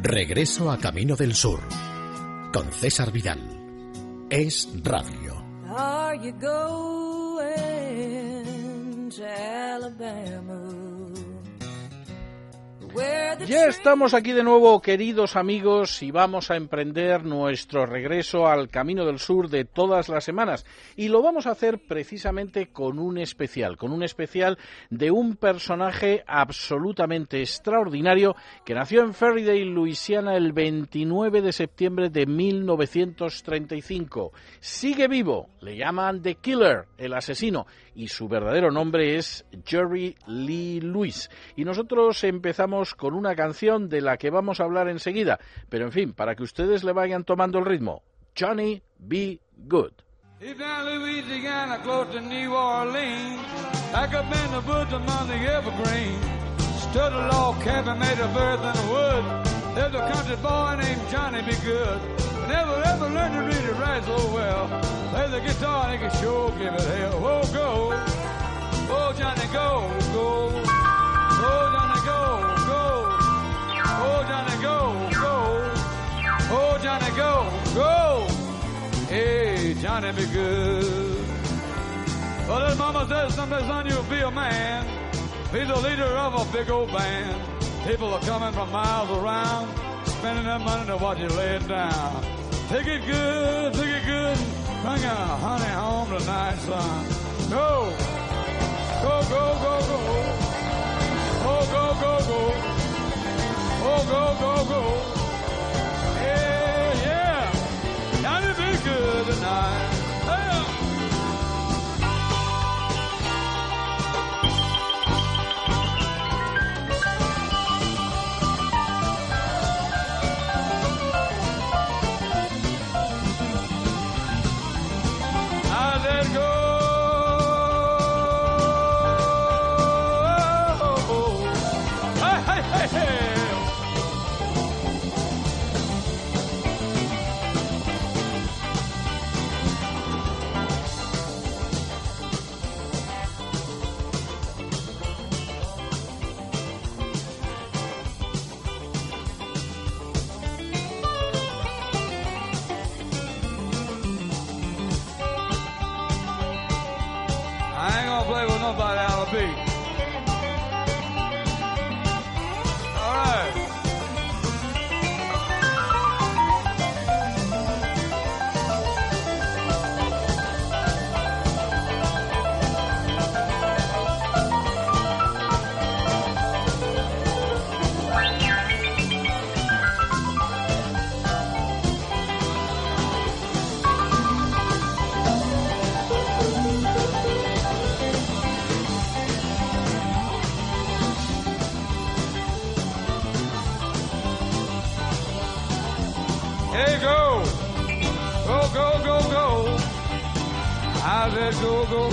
Regreso a Camino del Sur con César Vidal. Es radio. Ya estamos aquí de nuevo, queridos amigos, y vamos a emprender nuestro regreso al Camino del Sur de todas las semanas. Y lo vamos a hacer precisamente con un especial, con un especial de un personaje absolutamente extraordinario que nació en Ferrydale, Luisiana, el 29 de septiembre de 1935. Sigue vivo, le llaman The Killer, el asesino, y su verdadero nombre es Jerry Lee Lewis. Y nosotros empezamos con una canción de la que vamos a hablar enseguida, pero en fin, para que ustedes le vayan tomando el ritmo. Johnny Be Good. Deep down Louisiana, close to New Orleans, back up in the woods among the evergreens, stood a log cabin made of earth and wood. There's a country boy named Johnny Be Good, never ever learned to read or write so well. Play the guitar and he can sure give it hell. Oh, go, oh Johnny, go, go, oh Johnny, go, go, oh Johnny, go, go, oh Johnny, go, go. Hey, Johnny, be good. Well, his mama says someday, son, you'll be a man. Be the leader of a big old band. People are coming from miles around, spending that money to watch you lay it down. Take it good, take it good. Bring a honey home tonight, son. Go, go, go, go, go. Oh, go, go, go. Oh, go, go, go.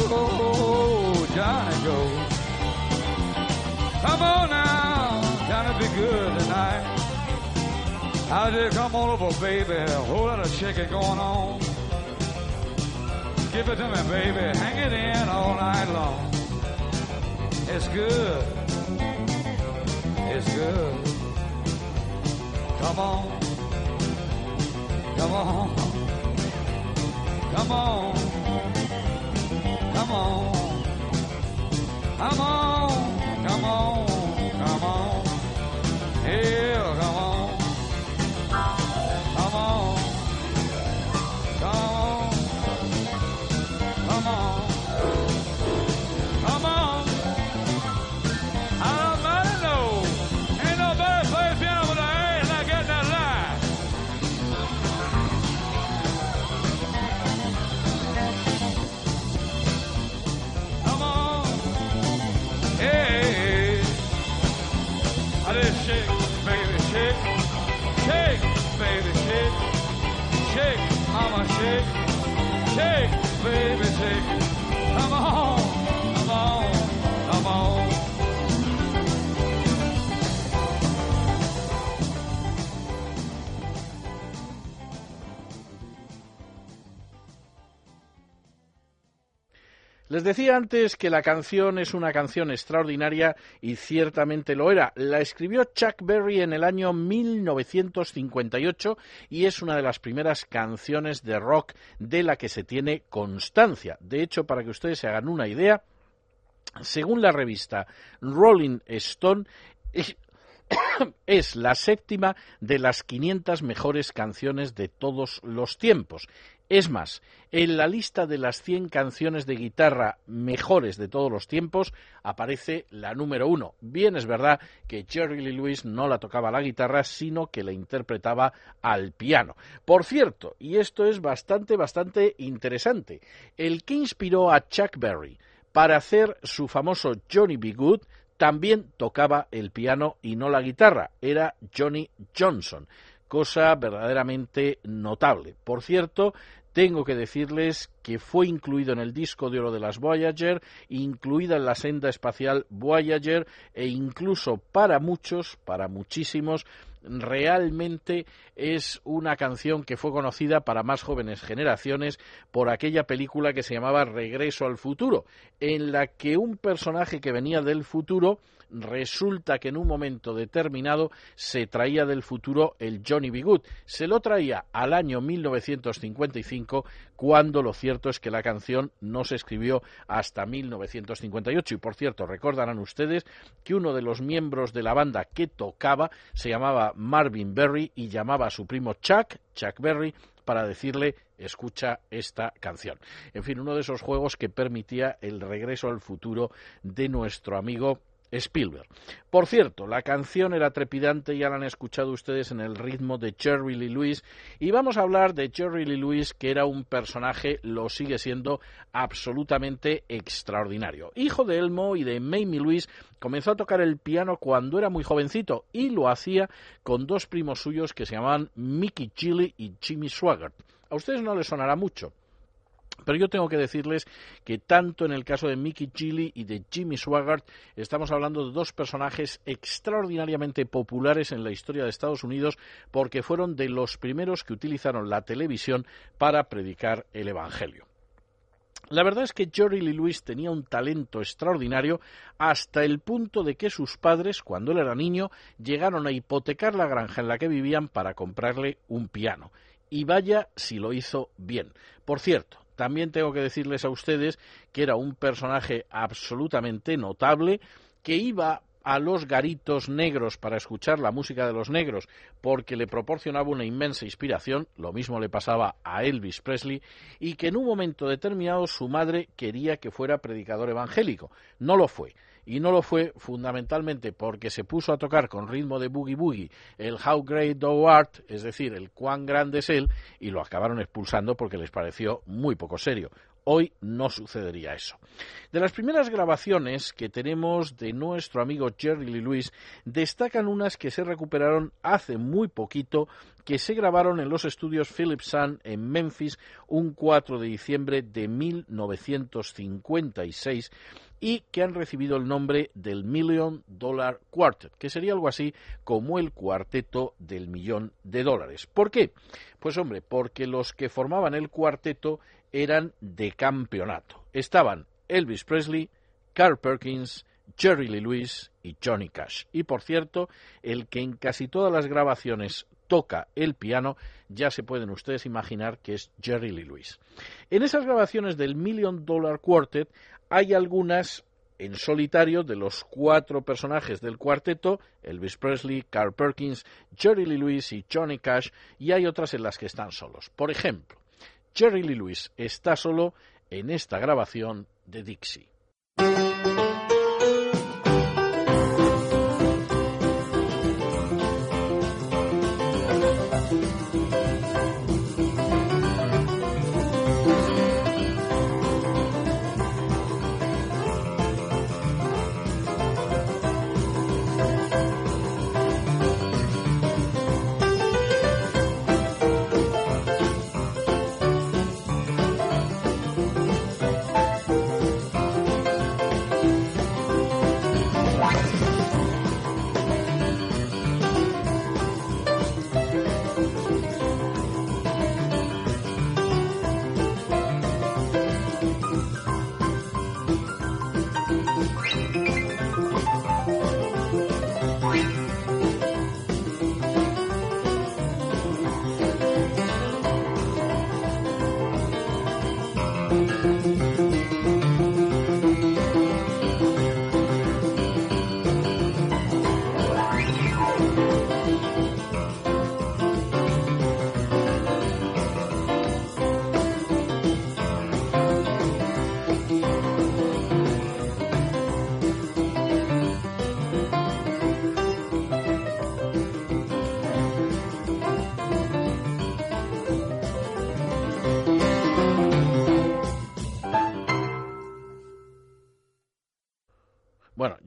Go, Johnny, go. Come on now, Johnny, be good tonight. I said come on over, baby. A whole lot of shaking going on. Give it to me, baby. Hang it in all night long. It's good. It's good. Come on. Come on. Come on. Come on. Come on. Mama, shake. Shake, baby, shake. Les decía antes que la canción es una canción extraordinaria y ciertamente lo era. La escribió Chuck Berry en el año 1958 y es una de las primeras canciones de rock de la que se tiene constancia. De hecho, para que ustedes se hagan una idea, según la revista Rolling Stone, es la séptima de las 500 mejores canciones de todos los tiempos. Es más, en la lista de las 100 canciones de guitarra mejores de todos los tiempos aparece la número uno. Bien es verdad que Jerry Lee Lewis no la tocaba la guitarra, sino que la interpretaba al piano. Por cierto, y esto es bastante, bastante interesante, el que inspiró a Chuck Berry para hacer su famoso Johnny B. Good también tocaba el piano y no la guitarra, era Johnny Johnson cosa verdaderamente notable. Por cierto, tengo que decirles que fue incluido en el disco de oro de las Voyager, incluida en la senda espacial Voyager e incluso para muchos, para muchísimos, realmente es una canción que fue conocida para más jóvenes generaciones por aquella película que se llamaba Regreso al futuro, en la que un personaje que venía del futuro resulta que en un momento determinado se traía del futuro el Johnny B. Good. Se lo traía al año 1955, cuando lo cierto es que la canción no se escribió hasta 1958. Y por cierto, recordarán ustedes que uno de los miembros de la banda que tocaba se llamaba Marvin Berry y llamaba a su primo Chuck, Chuck Berry, para decirle escucha esta canción. En fin, uno de esos juegos que permitía el regreso al futuro de nuestro amigo Spielberg. Por cierto, la canción era trepidante, ya la han escuchado ustedes en el ritmo de Jerry Lee Lewis, y vamos a hablar de Jerry Lee Lewis, que era un personaje, lo sigue siendo, absolutamente extraordinario. Hijo de Elmo y de Mamie Lewis, comenzó a tocar el piano cuando era muy jovencito y lo hacía con dos primos suyos que se llamaban Mickey Chili y Jimmy Swaggart. A ustedes no les sonará mucho. Pero yo tengo que decirles que tanto en el caso de Mickey Chili y de Jimmy Swaggart estamos hablando de dos personajes extraordinariamente populares en la historia de Estados Unidos porque fueron de los primeros que utilizaron la televisión para predicar el Evangelio. La verdad es que Jerry Lee Lewis tenía un talento extraordinario hasta el punto de que sus padres, cuando él era niño, llegaron a hipotecar la granja en la que vivían para comprarle un piano. Y vaya si lo hizo bien. Por cierto, también tengo que decirles a ustedes que era un personaje absolutamente notable, que iba a los garitos negros para escuchar la música de los negros porque le proporcionaba una inmensa inspiración, lo mismo le pasaba a Elvis Presley, y que en un momento determinado su madre quería que fuera predicador evangélico. No lo fue y no lo fue fundamentalmente porque se puso a tocar con ritmo de boogie boogie el How Great Thou Art, es decir, el cuán grande es él, y lo acabaron expulsando porque les pareció muy poco serio. Hoy no sucedería eso. De las primeras grabaciones que tenemos de nuestro amigo Jerry Lee Lewis, destacan unas que se recuperaron hace muy poquito, que se grabaron en los estudios Philip Sun en Memphis un 4 de diciembre de 1956 y que han recibido el nombre del Million Dollar Quartet, que sería algo así como el cuarteto del millón de dólares. ¿Por qué? Pues hombre, porque los que formaban el cuarteto eran de campeonato. Estaban Elvis Presley, Carl Perkins, Jerry Lee Lewis y Johnny Cash. Y por cierto, el que en casi todas las grabaciones toca el piano, ya se pueden ustedes imaginar que es Jerry Lee Lewis. En esas grabaciones del Million Dollar Quartet hay algunas en solitario de los cuatro personajes del cuarteto, Elvis Presley, Carl Perkins, Jerry Lee Lewis y Johnny Cash, y hay otras en las que están solos. Por ejemplo, Jerry Lee Lewis está solo en esta grabación de Dixie.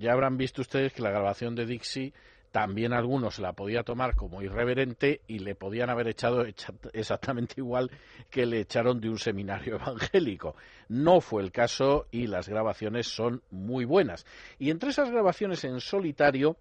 Ya habrán visto ustedes que la grabación de Dixie también algunos la podía tomar como irreverente y le podían haber echado exactamente igual que le echaron de un seminario evangélico. No fue el caso y las grabaciones son muy buenas. Y entre esas grabaciones en solitario,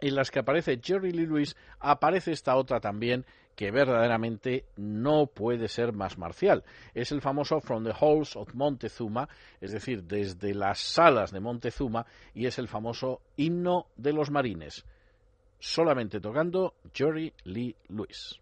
en las que aparece Jerry Lee Lewis, aparece esta otra también que verdaderamente no puede ser más marcial. Es el famoso From the Halls of Montezuma, es decir, desde las salas de Montezuma, y es el famoso himno de los marines, solamente tocando Jerry Lee Lewis.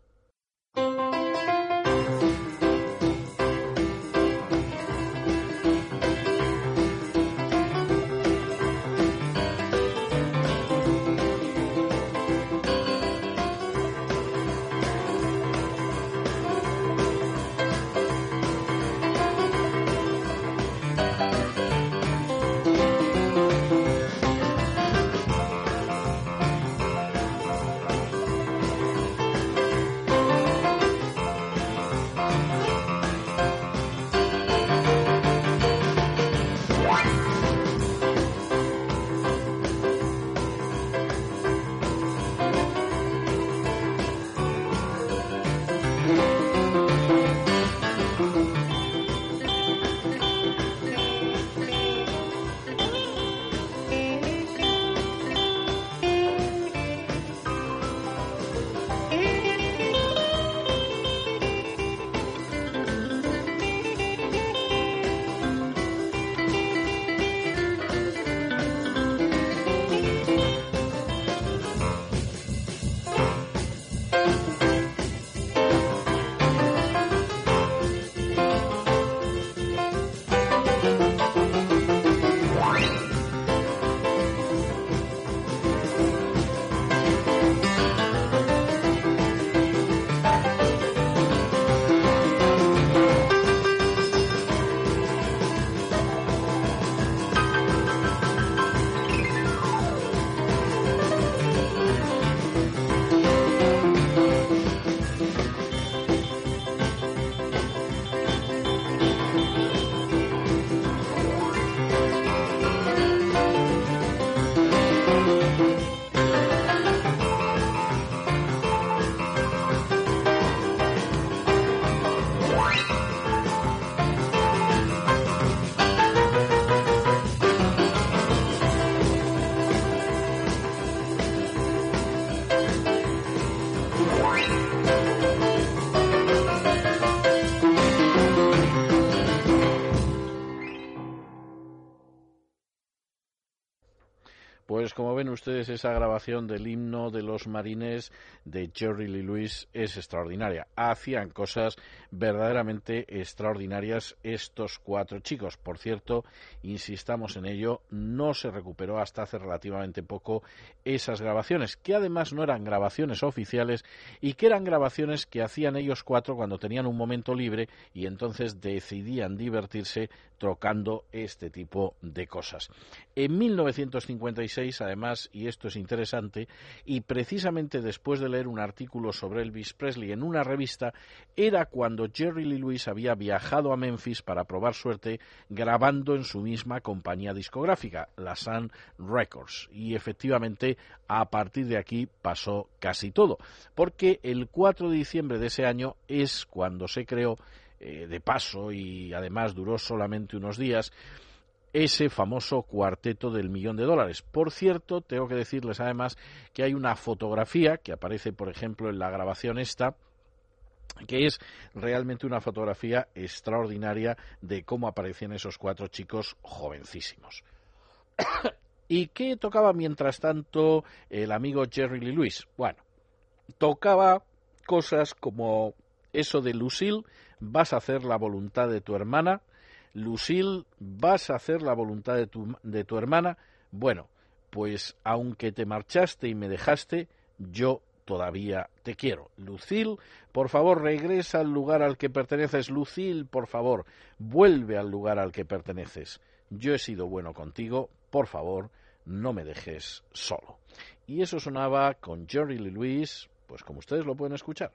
Ven ustedes, esa grabación del himno de los marines de Jerry Lee Lewis es extraordinaria. Hacían cosas verdaderamente extraordinarias estos cuatro chicos. Por cierto, insistamos en ello, no se recuperó hasta hace relativamente poco esas grabaciones, que además no eran grabaciones oficiales y que eran grabaciones que hacían ellos cuatro cuando tenían un momento libre y entonces decidían divertirse tocando este tipo de cosas. En 1956, además, y esto es interesante, y precisamente después de leer un artículo sobre Elvis Presley en una revista, era cuando Jerry Lee Lewis había viajado a Memphis para probar suerte grabando en su misma compañía discográfica, la Sun Records. Y efectivamente, a partir de aquí pasó casi todo, porque el 4 de diciembre de ese año es cuando se creó eh, de paso y además duró solamente unos días, ese famoso cuarteto del millón de dólares. Por cierto, tengo que decirles además que hay una fotografía que aparece, por ejemplo, en la grabación esta, que es realmente una fotografía extraordinaria de cómo aparecían esos cuatro chicos jovencísimos. ¿Y qué tocaba mientras tanto el amigo Jerry Lee Lewis? Bueno, tocaba cosas como eso de Lucille, vas a hacer la voluntad de tu hermana, Lucille, vas a hacer la voluntad de tu, de tu hermana. Bueno, pues aunque te marchaste y me dejaste, yo todavía te quiero. Lucille, por favor, regresa al lugar al que perteneces. Lucille, por favor, vuelve al lugar al que perteneces. Yo he sido bueno contigo, por favor, no me dejes solo. Y eso sonaba con Jerry Lee Lewis, pues como ustedes lo pueden escuchar.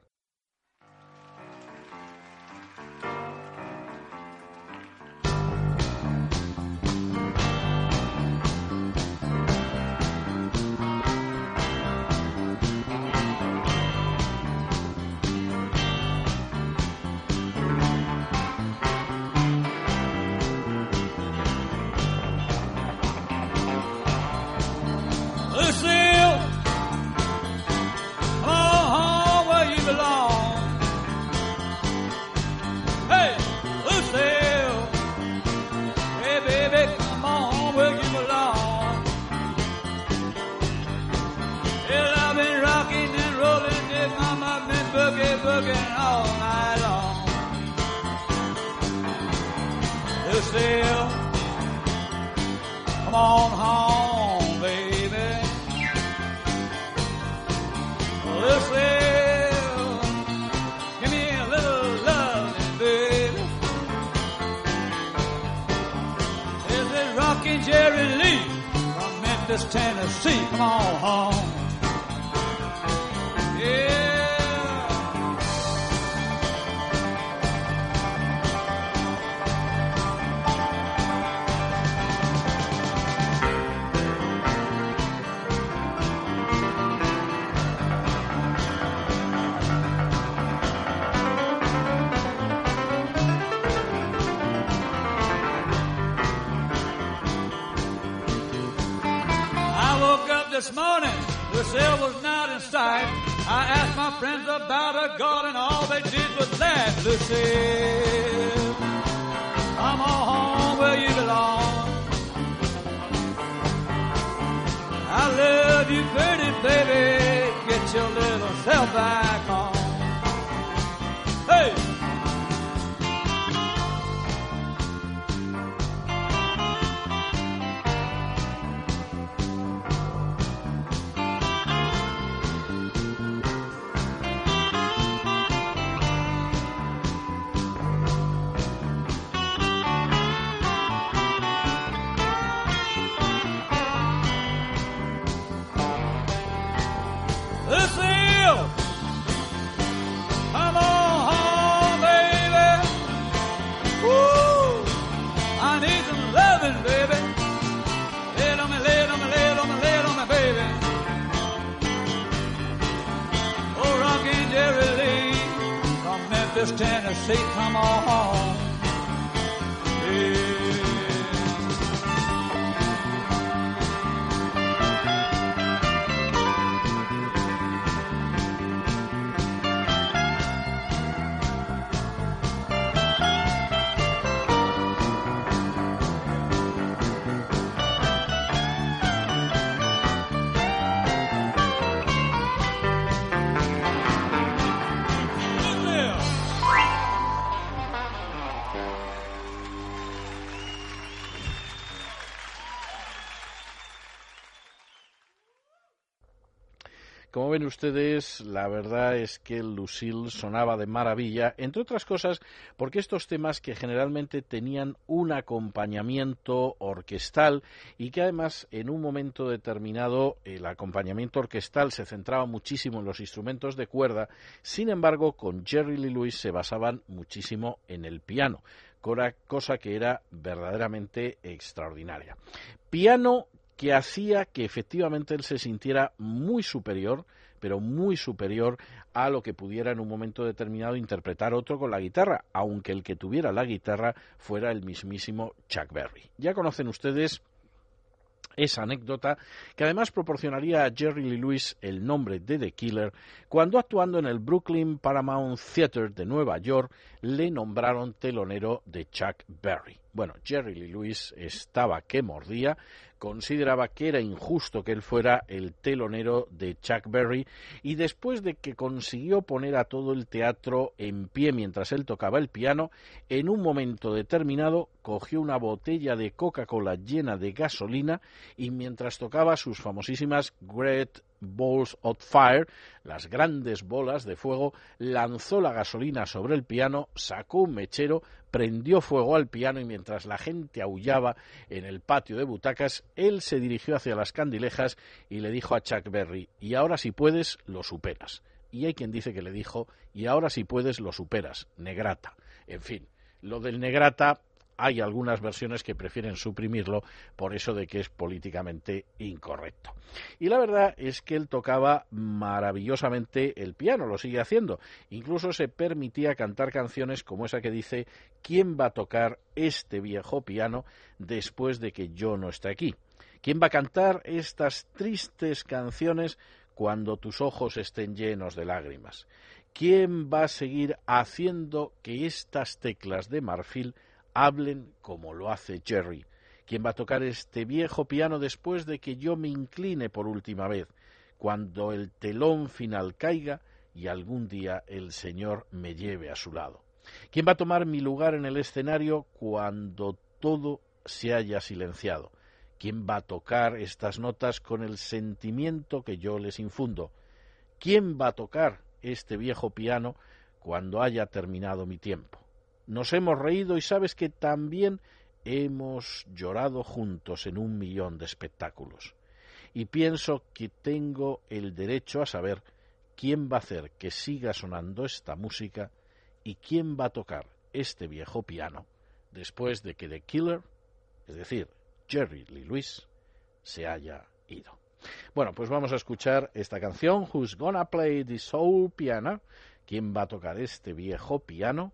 Memphis, Tennessee. Come on home. Lucille was not in sight. I asked my friends about her and all they did was laugh. Lucille, come on home where you belong. I love you pretty baby, get your little self back ven ustedes, la verdad es que Lucille sonaba de maravilla, entre otras cosas porque estos temas que generalmente tenían un acompañamiento orquestal y que además en un momento determinado el acompañamiento orquestal se centraba muchísimo en los instrumentos de cuerda, sin embargo con Jerry Lee Lewis se basaban muchísimo en el piano, cosa que era verdaderamente extraordinaria. Piano que hacía que efectivamente él se sintiera muy superior, pero muy superior a lo que pudiera en un momento determinado interpretar otro con la guitarra, aunque el que tuviera la guitarra fuera el mismísimo Chuck Berry. Ya conocen ustedes esa anécdota que además proporcionaría a Jerry Lee Lewis el nombre de The Killer cuando actuando en el Brooklyn Paramount Theater de Nueva York le nombraron telonero de Chuck Berry. Bueno, Jerry Lee Lewis estaba que mordía, consideraba que era injusto que él fuera el telonero de Chuck Berry y después de que consiguió poner a todo el teatro en pie mientras él tocaba el piano, en un momento determinado cogió una botella de Coca-Cola llena de gasolina y mientras tocaba sus famosísimas Great Balls of Fire, las grandes bolas de fuego, lanzó la gasolina sobre el piano, sacó un mechero, prendió fuego al piano y mientras la gente aullaba en el patio de butacas, él se dirigió hacia las candilejas y le dijo a Chuck Berry, y ahora si puedes, lo superas. Y hay quien dice que le dijo, y ahora si puedes, lo superas, negrata. En fin, lo del negrata hay algunas versiones que prefieren suprimirlo por eso de que es políticamente incorrecto. Y la verdad es que él tocaba maravillosamente el piano, lo sigue haciendo. Incluso se permitía cantar canciones como esa que dice ¿Quién va a tocar este viejo piano después de que yo no esté aquí? ¿Quién va a cantar estas tristes canciones cuando tus ojos estén llenos de lágrimas? ¿Quién va a seguir haciendo que estas teclas de marfil hablen como lo hace Jerry? ¿Quién va a tocar este viejo piano después de que yo me incline por última vez? Cuando el telón final caiga, y algún día el Señor me lleve a su lado. ¿Quién va a tomar mi lugar en el escenario cuando todo se haya silenciado? ¿Quién va a tocar estas notas con el sentimiento que yo les infundo? ¿Quién va a tocar este viejo piano cuando haya terminado mi tiempo? Nos hemos reído y sabes que también hemos llorado juntos en un millón de espectáculos. Y pienso que tengo el derecho a saber quién va a hacer que siga sonando esta música y quién va a tocar este viejo piano después de que The Killer, es decir, Jerry Lee Lewis, se haya ido. Bueno, pues vamos a escuchar esta canción, Who's Gonna Play the Soul Piano, quién va a tocar este viejo piano,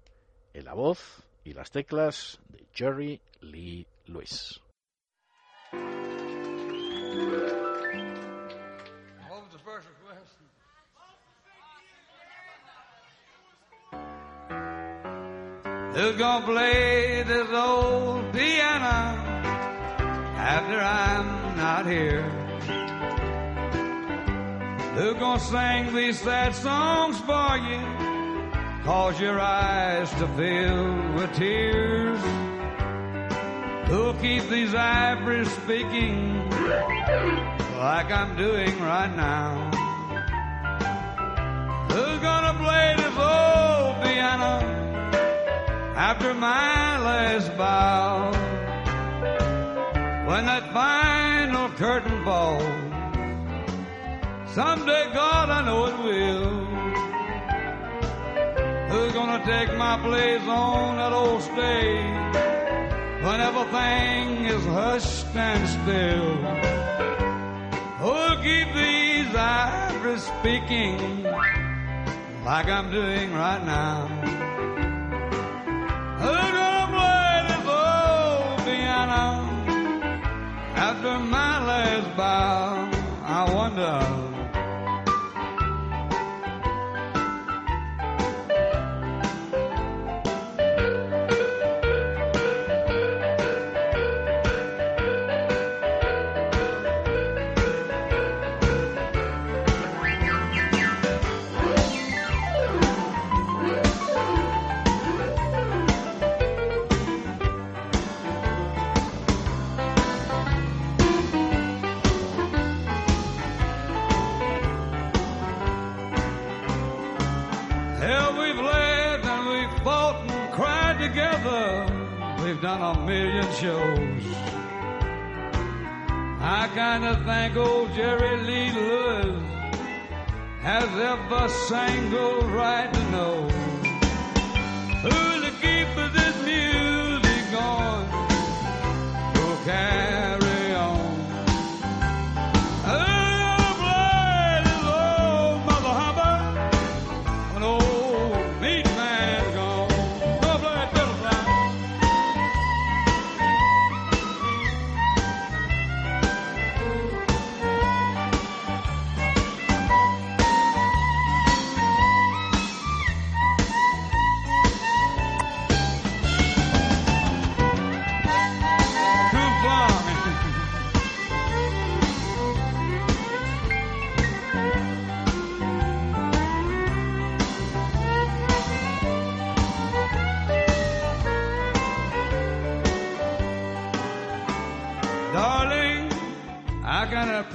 en la voz y las teclas de Jerry Lee Lewis. Who's gonna play this old piano after I'm not here? Who's gonna sing these sad songs for you? Cause your eyes to fill with tears. Who'll keep these ivories speaking like I'm doing right now? Who's gonna play this old piano? after my last bow. When that final curtain falls, someday, God, I know it will. Who's gonna take my place on that old stage when everything is hushed and still? Who'll keep these ivories speaking like I'm doing right now? Who's gonna play this old piano after my last bow? I wonder. We've done a million shows. I kinda think old Jerry Lee Lewis has every single right to know who's to keep this music going. Who'll carry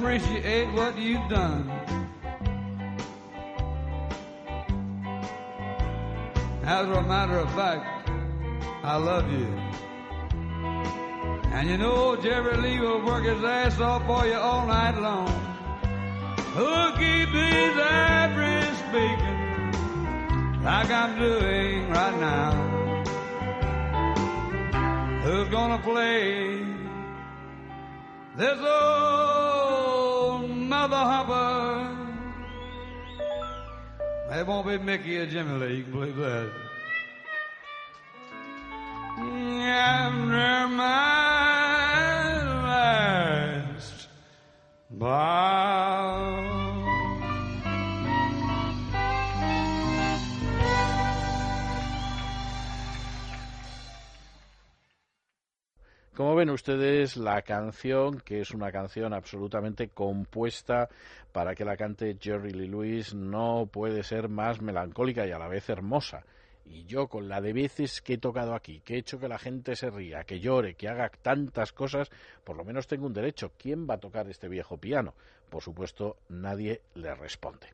appreciate what you've done. As a matter of fact, I love you. And you know Jerry Lee will work his ass off for you all night long. Who'll keep these ivories speaking like I'm doing right now? Who's gonna play this old mother humper? It won't be Mickey or Jimmy Lee, you can believe that. After my last bow. Como ven ustedes, la canción, que es una canción absolutamente compuesta para que la cante Jerry Lee Lewis, no puede ser más melancólica y a la vez hermosa. Y yo, con la de veces que he tocado aquí, que he hecho que la gente se ría, que llore, que haga tantas cosas, por lo menos tengo un derecho. ¿Quién va a tocar este viejo piano? Por supuesto, nadie le responde.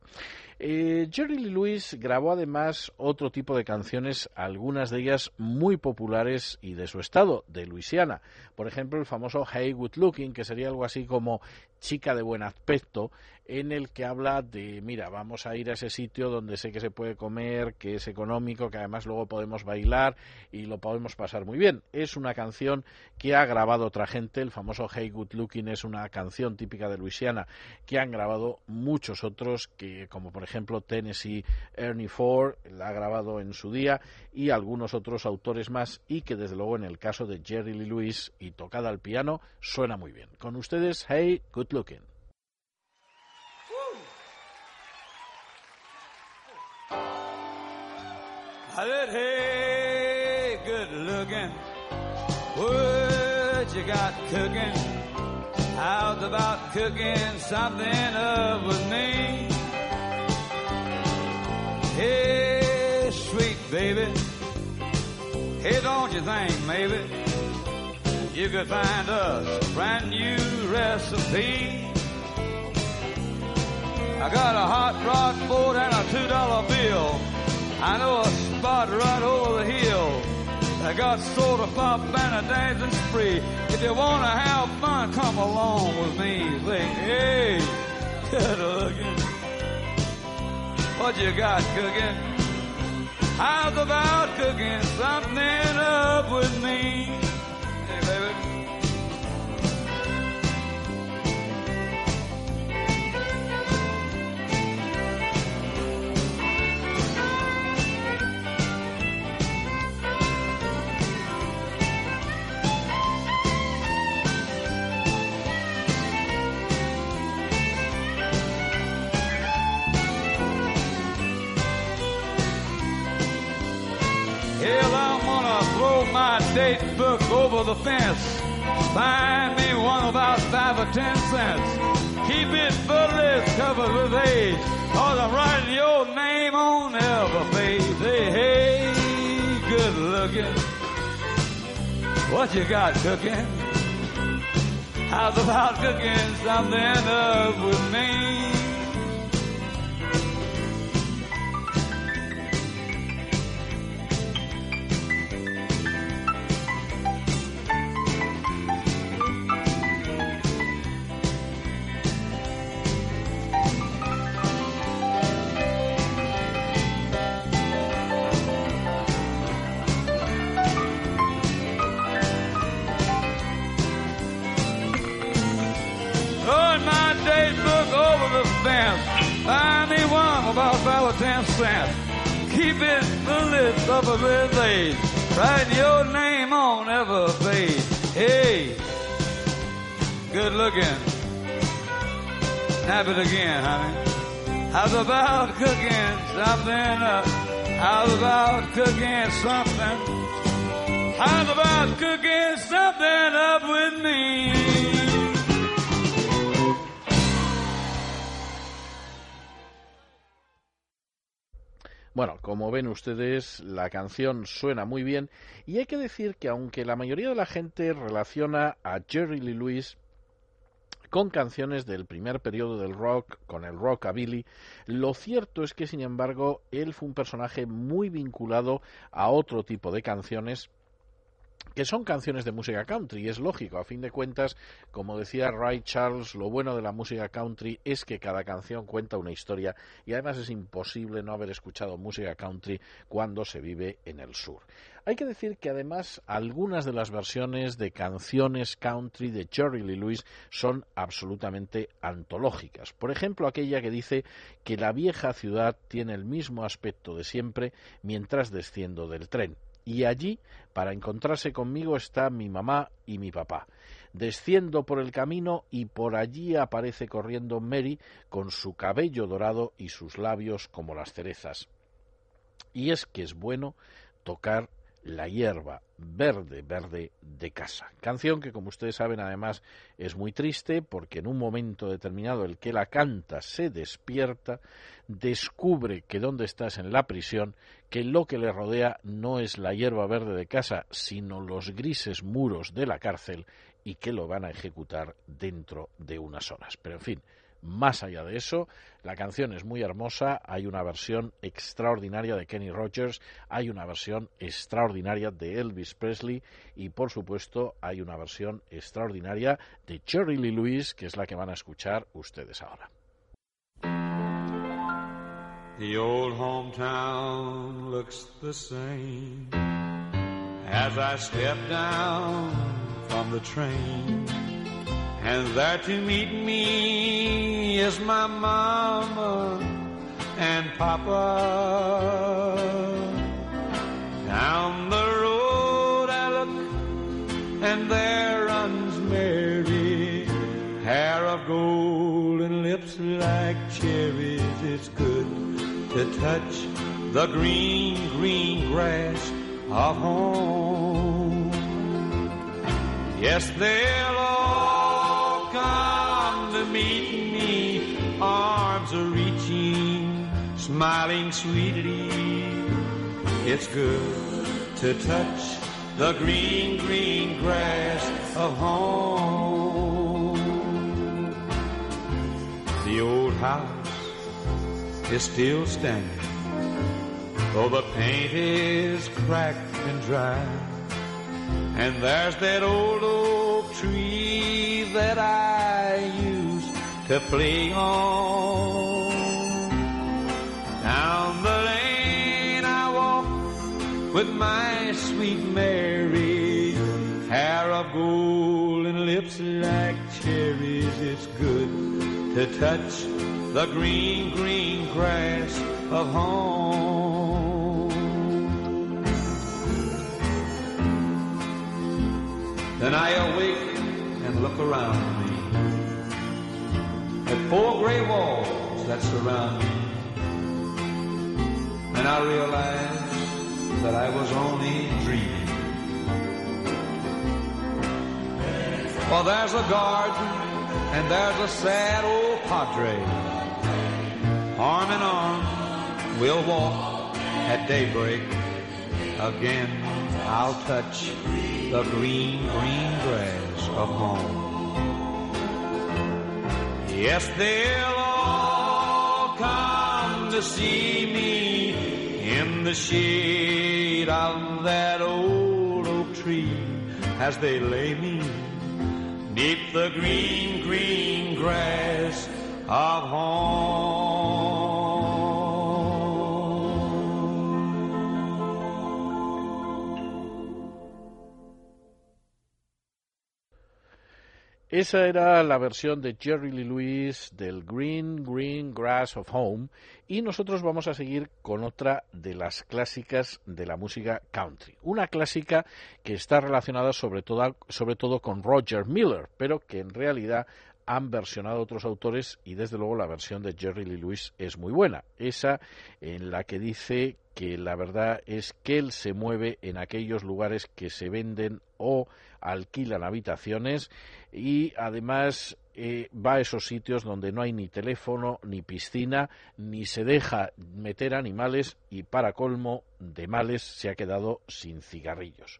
Eh, Jerry Lee Lewis grabó además otro tipo de canciones, algunas de ellas muy populares y de su estado, de Luisiana. Por ejemplo, el famoso Hey Good Looking, que sería algo así como chica de buen aspecto, en el que habla de, mira, vamos a ir a ese sitio donde sé que se puede comer, que es económico, que además luego podemos bailar y lo podemos pasar muy bien. Es una canción que ha grabado otra gente, el famoso Hey Good Looking es una canción típica de Luisiana que han grabado muchos otros, que como por ejemplo Tennessee Ernie Ford la ha grabado en su día y algunos otros autores más y que desde luego en el caso de Jerry Lee Lewis y tocada al piano suena muy bien. Con ustedes, Hey Good Looking. Hey, good looking. What you got cooking? How's about cooking something up with me? Hey, sweet baby. Hey, don't you think maybe you could find us a brand new recipe? I got a hot rod boat and a two dollar bill. I know a spot right over the hill. I got soda pop and a dancing spree. If you wanna have fun, come along with me. Say, hey, good looking. What you got cooking? How's about cooking something up with me? Hey, baby. Date book over the fence. Find me one about five or ten cents. Keep it fully covered with age. Cause I'm writing your name on every page. Hey, hey, good looking. What you got cooking? How's about cooking something up with me? Keep it the list up a red. Writing your name on every page. Hey, good looking. Snap it again, honey. How's about cooking something up? How's about cooking something? How's about cooking something up with me? Bueno, como ven ustedes, la canción suena muy bien y hay que decir que aunque la mayoría de la gente relaciona a Jerry Lee Lewis con canciones del primer periodo del rock, con el rockabilly. Lo cierto es que, sin embargo, él fue un personaje muy vinculado a otro tipo de canciones que son canciones de música country, y es lógico, a fin de cuentas, como decía Ray Charles, lo bueno de la música country es que cada canción cuenta una historia y además es imposible no haber escuchado música country cuando se vive en el sur. Hay que decir que además algunas de las versiones de canciones country de Jerry Lee Lewis son absolutamente antológicas. Por ejemplo, aquella que dice que la vieja ciudad tiene el mismo aspecto de siempre mientras desciendo del tren y allí, para encontrarse conmigo, está mi mamá y mi papá. Desciendo por el camino y por allí aparece corriendo Mary con su cabello dorado y sus labios como las cerezas. Y es que es bueno tocar la hierba verde, verde de casa. Canción que, como ustedes saben, además es muy triste porque en un momento determinado el que la canta se despierta, descubre que donde estás en la prisión, que lo que le rodea no es la hierba verde de casa, sino los grises muros de la cárcel y que lo van a ejecutar dentro de unas horas. Pero en fin, más allá de eso, la canción es muy hermosa, hay una versión extraordinaria de Kenny Rogers, hay una versión extraordinaria de Elvis Presley y por supuesto hay una versión extraordinaria de Jerry Lee Lewis, que es la que van a escuchar ustedes ahora. The old hometown looks the same as I step down from the train. And there to meet me is my mama and papa. Down the road I look, and there runs Mary, hair of gold and lips like cherries. It's good to touch the green, green grass of home. Yes, they'll all smiling sweetly. It's good to touch the green, green grass of home. The old house is still standing, though the paint is cracked and dry. And there's that old oak tree that I used to play on. Down the lane I walk with my sweet Mary, hair of gold and lips like cherries. It's good to touch the green, green grass of home. Then I awake and look around me at four gray walls that surround me. And I realize that I was only dreaming. Well, there's a garden and there's a sad old padre. Arm in arm, we'll walk at daybreak. Again, I'll touch the green, green grass of home. Yes, they'll all to see me in the shade of that old oak tree as they lay me neath the green, green grass of home. Esa era la versión de Jerry Lee Lewis del Green Green Grass of Home y nosotros vamos a seguir con otra de las clásicas de la música country. Una clásica que está relacionada sobre todo, sobre todo con Roger Miller, pero que en realidad han versionado otros autores y desde luego la versión de Jerry Lee Lewis es muy buena. Esa en la que dice que la verdad es que él se mueve en aquellos lugares que se venden o alquilan habitaciones y además eh, va a esos sitios donde no hay ni teléfono, ni piscina, ni se deja meter animales y para colmo de males se ha quedado sin cigarrillos.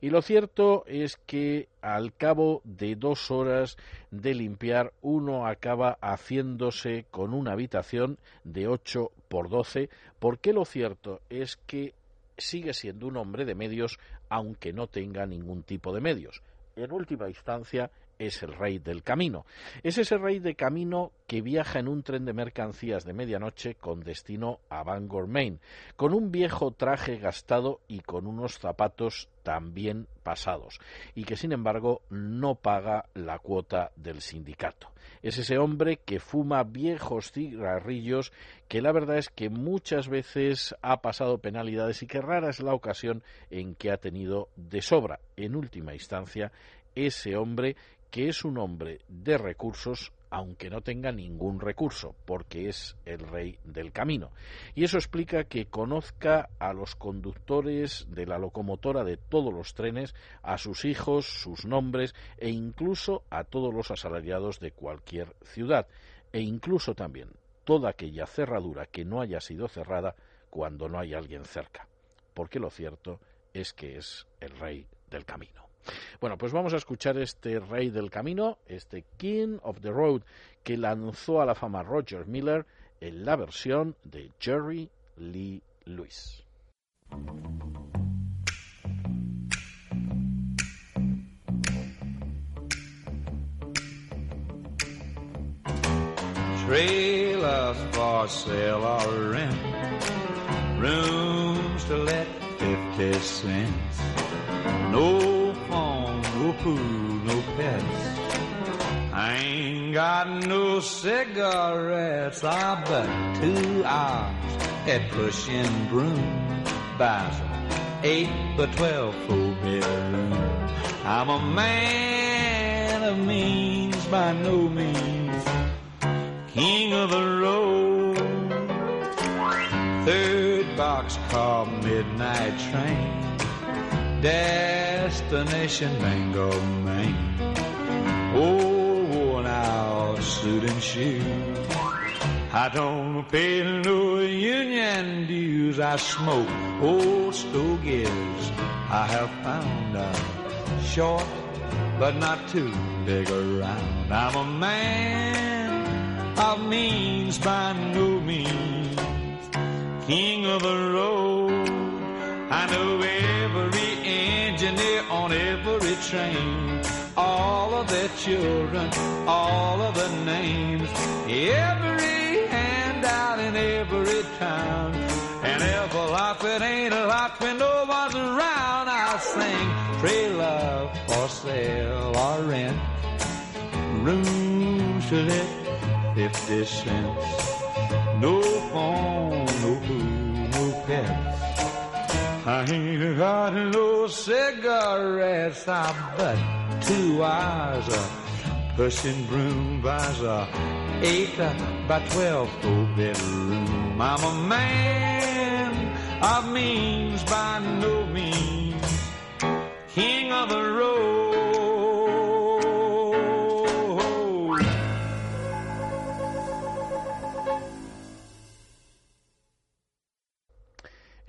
Y lo cierto es que al cabo de dos horas de limpiar uno acaba haciéndose con una habitación de 8 por 12 porque lo cierto es que sigue siendo un hombre de medios aunque no tenga ningún tipo de medios. En última instancia, es el rey del camino. Es ese rey de camino que viaja en un tren de mercancías de medianoche con destino a Bangor, Maine, con un viejo traje gastado y con unos zapatos también pasados, y que sin embargo no paga la cuota del sindicato. Es ese hombre que fuma viejos cigarrillos que la verdad es que muchas veces ha pasado penalidades y que rara es la ocasión en que ha tenido de sobra, en última instancia, ese hombre que es un hombre de recursos aunque no tenga ningún recurso, porque es el rey del camino. Y eso explica que conozca a los conductores de la locomotora de todos los trenes, a sus hijos, sus nombres e incluso a todos los asalariados de cualquier ciudad, e incluso también toda aquella cerradura que no haya sido cerrada cuando no hay alguien cerca, porque lo cierto es que es el rey del camino. Bueno, pues vamos a escuchar este rey del camino, este King of the Road, que lanzó a la fama Roger Miller en la versión de Jerry Lee Lewis. Trailers for sale or rent, rooms to let 50 cents. No phone, no pets. I ain't got no cigarettes. I bet two hours at pushing broom. Buys eight by twelve full bedroom. I'm a man of means by no means. King of the road. Third boxcar midnight train. Destination Mango, Maine. Oh, worn out suit and shoe. I don't pay no union dues. I smoke old stogies. I have found out short, but not too big around. I'm a man of means by no means. King of the road. I know every on every train. All of their children, all of the names. Every handout in every town. And a lot it ain't a lot when no one's around, I'll sing free love for sale or rent. Rooms to let 50 cents. No phone, I ain't got no cigarettes, I but two hours of pushing broom buys a eight uh, by twelve full bedroom. I'm a man of means by no means, king of the road.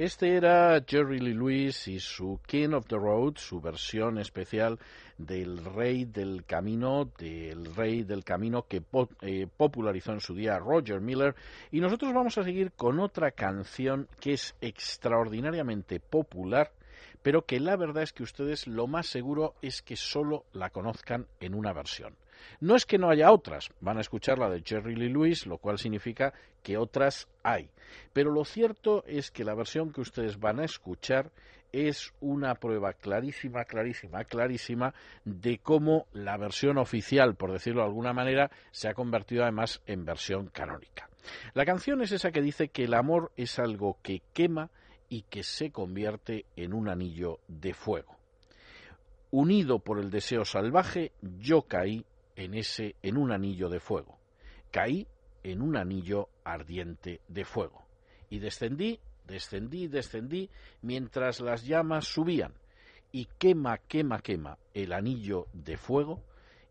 Este era Jerry Lee Lewis y su King of the Road, su versión especial del Rey del Camino, del Rey del Camino que eh, popularizó en su día Roger Miller. Y nosotros vamos a seguir con otra canción que es extraordinariamente popular, pero que la verdad es que ustedes lo más seguro es que solo la conozcan en una versión. No es que no haya otras, van a escuchar la de Jerry Lee Lewis, lo cual significa que otras hay. Pero lo cierto es que la versión que ustedes van a escuchar es una prueba clarísima, clarísima, clarísima de cómo la versión oficial, por decirlo de alguna manera, se ha convertido además en versión canónica. La canción es esa que dice que el amor es algo que quema y que se convierte en un anillo de fuego. Unido por el deseo salvaje, yo caí en ese en un anillo de fuego. Caí en un anillo ardiente de fuego y descendí, descendí, descendí mientras las llamas subían y quema, quema, quema el anillo de fuego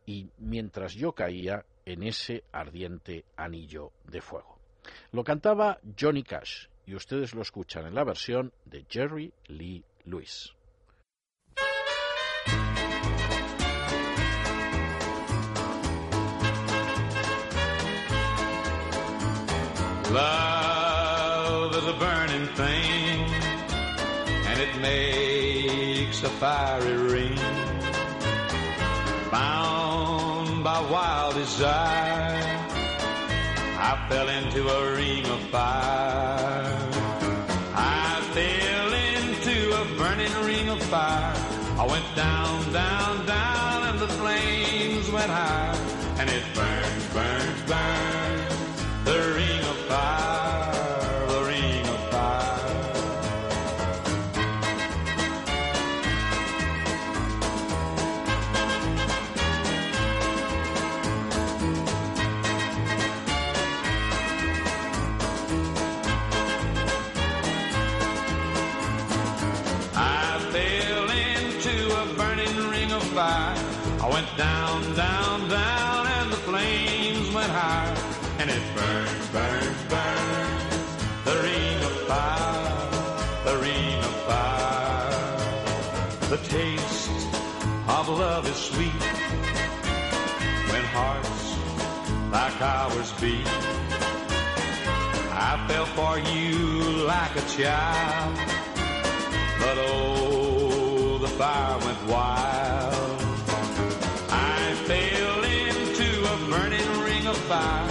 y mientras yo caía en ese ardiente anillo de fuego. Lo cantaba Johnny Cash y ustedes lo escuchan en la versión de Jerry Lee Lewis. Love is a burning thing, and it makes a fiery ring. Bound by wild desire, I fell into a ring of fire. I fell into a burning ring of fire. I went down, down, down, and the flames went high, and it burns, burns, burns. High, and it burned, burned, burned. The ring of fire, the ring of fire. The taste of love is sweet when hearts like ours beat. I fell for you like a child, but oh, the fire went wild. Fire.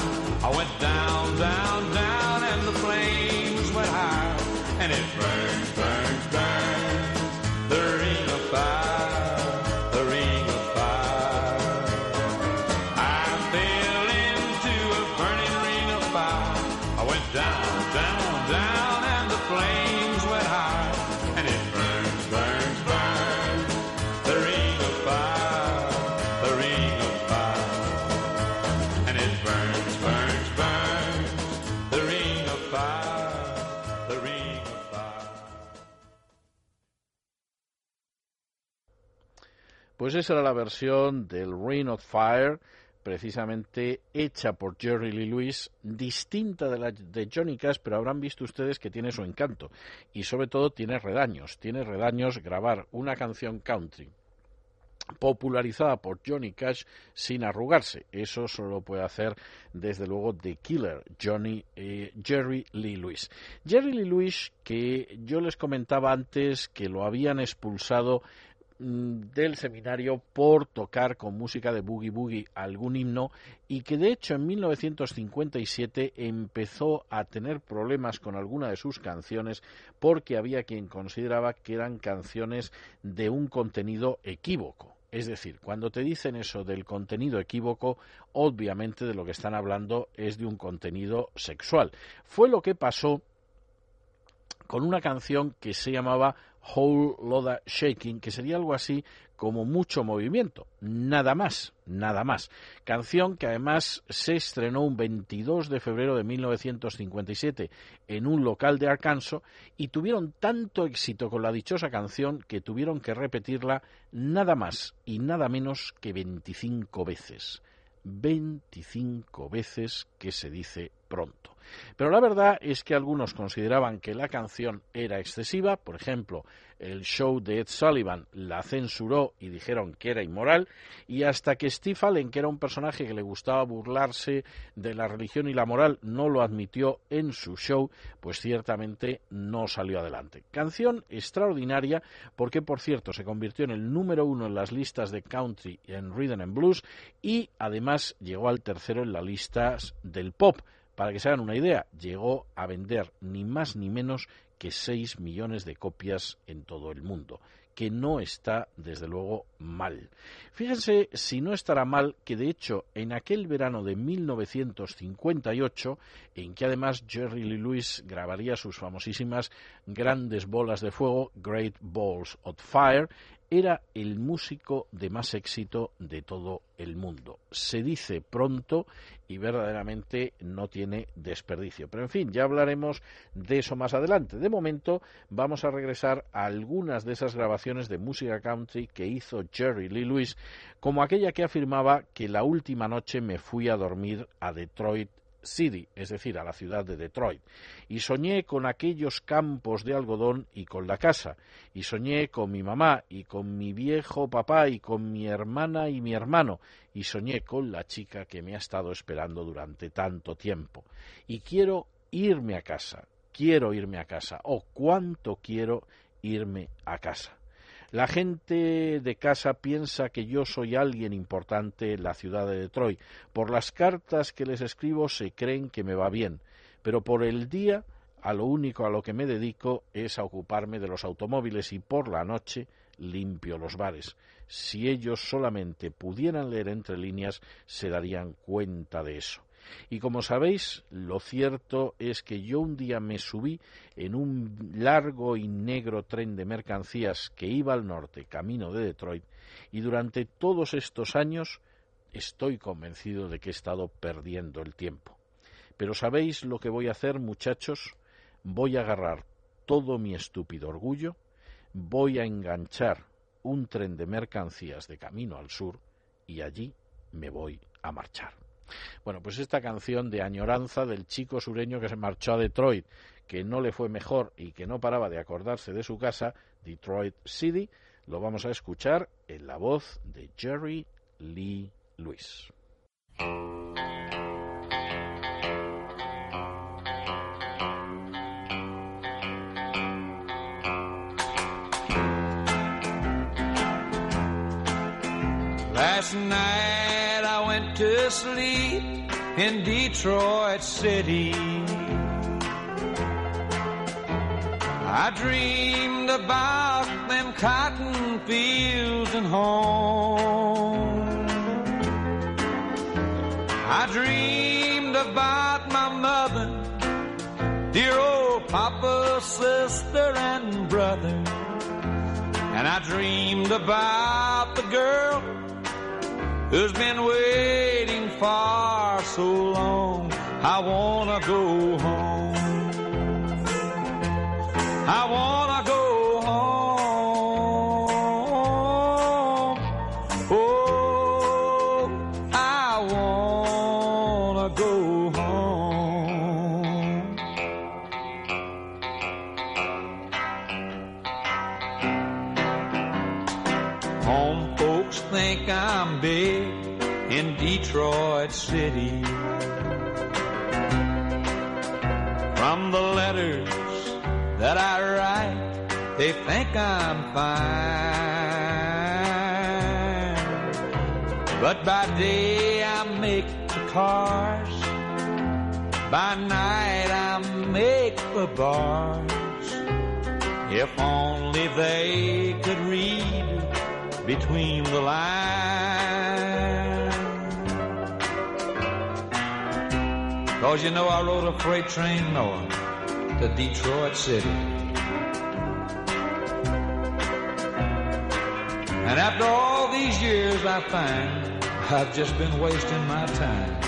Pues esa era la versión del Ring of Fire, precisamente hecha por Jerry Lee Lewis, distinta de la de Johnny Cash, pero habrán visto ustedes que tiene su encanto. Y sobre todo tiene redaños. Tiene redaños grabar una canción country popularizada por Johnny Cash sin arrugarse. Eso solo puede hacer, desde luego, The Killer, Johnny, eh, Jerry Lee Lewis. Jerry Lee Lewis, que yo les comentaba antes que lo habían expulsado del seminario por tocar con música de boogie boogie algún himno y que de hecho en 1957 empezó a tener problemas con alguna de sus canciones porque había quien consideraba que eran canciones de un contenido equívoco. Es decir, cuando te dicen eso del contenido equívoco, obviamente de lo que están hablando es de un contenido sexual. Fue lo que pasó con una canción que se llamaba Whole Loda Shaking, que sería algo así como mucho movimiento, nada más, nada más. Canción que además se estrenó un 22 de febrero de 1957 en un local de Arkansas y tuvieron tanto éxito con la dichosa canción que tuvieron que repetirla nada más y nada menos que 25 veces. 25 veces que se dice pronto. Pero la verdad es que algunos consideraban que la canción era excesiva, por ejemplo, el show de Ed Sullivan la censuró y dijeron que era inmoral, y hasta que Steve Allen, que era un personaje que le gustaba burlarse de la religión y la moral, no lo admitió en su show, pues ciertamente no salió adelante. Canción extraordinaria porque, por cierto, se convirtió en el número uno en las listas de country en rhythm and blues y además llegó al tercero en las listas del pop. Para que se hagan una idea, llegó a vender ni más ni menos que 6 millones de copias en todo el mundo, que no está, desde luego, mal. Fíjense si no estará mal que, de hecho, en aquel verano de 1958, en que además Jerry Lee Lewis grabaría sus famosísimas grandes bolas de fuego, Great Balls of Fire, era el músico de más éxito de todo el mundo. Se dice pronto y verdaderamente no tiene desperdicio. Pero en fin, ya hablaremos de eso más adelante. De momento vamos a regresar a algunas de esas grabaciones de música country que hizo Jerry Lee Lewis, como aquella que afirmaba que la última noche me fui a dormir a Detroit City, es decir, a la ciudad de Detroit, y soñé con aquellos campos de algodón y con la casa, y soñé con mi mamá y con mi viejo papá y con mi hermana y mi hermano, y soñé con la chica que me ha estado esperando durante tanto tiempo. Y quiero irme a casa, quiero irme a casa, oh, cuánto quiero irme a casa. La gente de casa piensa que yo soy alguien importante en la ciudad de Detroit. Por las cartas que les escribo se creen que me va bien, pero por el día a lo único a lo que me dedico es a ocuparme de los automóviles y por la noche limpio los bares. Si ellos solamente pudieran leer entre líneas, se darían cuenta de eso. Y como sabéis, lo cierto es que yo un día me subí en un largo y negro tren de mercancías que iba al norte, camino de Detroit, y durante todos estos años estoy convencido de que he estado perdiendo el tiempo. Pero ¿sabéis lo que voy a hacer, muchachos? Voy a agarrar todo mi estúpido orgullo, voy a enganchar un tren de mercancías de camino al sur y allí me voy a marchar. Bueno, pues esta canción de añoranza del chico sureño que se marchó a Detroit, que no le fue mejor y que no paraba de acordarse de su casa, Detroit City, lo vamos a escuchar en la voz de Jerry Lee Lewis. Last night went to sleep in Detroit City. I dreamed about them cotton fields and home. I dreamed about my mother, dear old papa, sister, and brother. And I dreamed about the girl who's been waiting for so long. I wanna go Detroit City. From the letters that I write, they think I'm fine. But by day I make the cars, by night I make the bars. If only they could read between the lines. Cause you know I rode a freight train north to Detroit City. And after all these years I find I've just been wasting my time.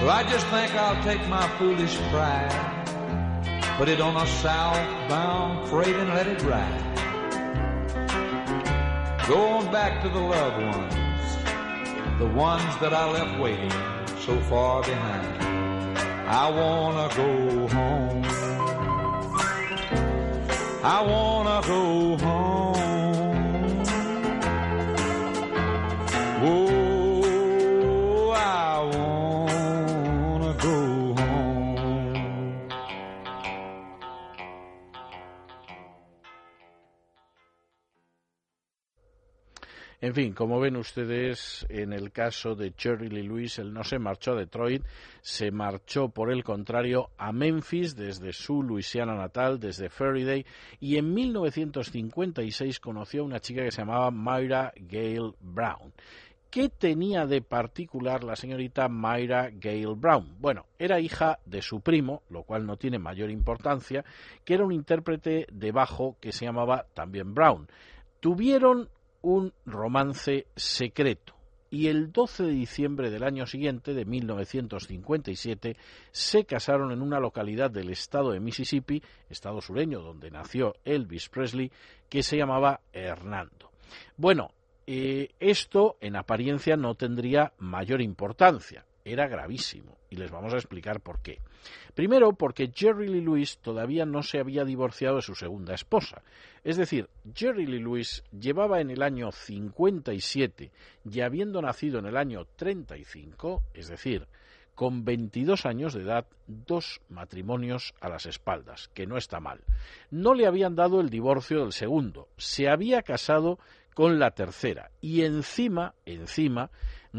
So I just think I'll take my foolish pride, put it on a southbound freight and let it ride. Going back to the loved ones, the ones that I left waiting so far behind. I wanna go home. I wanna go home. En fin, como ven ustedes, en el caso de Jerry Lee Lewis, él no se marchó a Detroit, se marchó por el contrario a Memphis desde su Luisiana natal, desde Faraday, y en 1956 conoció a una chica que se llamaba Myra Gale Brown. ¿Qué tenía de particular la señorita Myra Gale Brown? Bueno, era hija de su primo, lo cual no tiene mayor importancia, que era un intérprete de bajo que se llamaba también Brown. Tuvieron un romance secreto y el 12 de diciembre del año siguiente, de 1957, se casaron en una localidad del estado de Mississippi, estado sureño donde nació Elvis Presley, que se llamaba Hernando. Bueno, eh, esto en apariencia no tendría mayor importancia, era gravísimo y les vamos a explicar por qué. Primero, porque Jerry Lee Lewis todavía no se había divorciado de su segunda esposa. Es decir, Jerry Lee Lewis llevaba en el año 57 y habiendo nacido en el año 35, es decir, con 22 años de edad, dos matrimonios a las espaldas, que no está mal. No le habían dado el divorcio del segundo, se había casado con la tercera y encima, encima,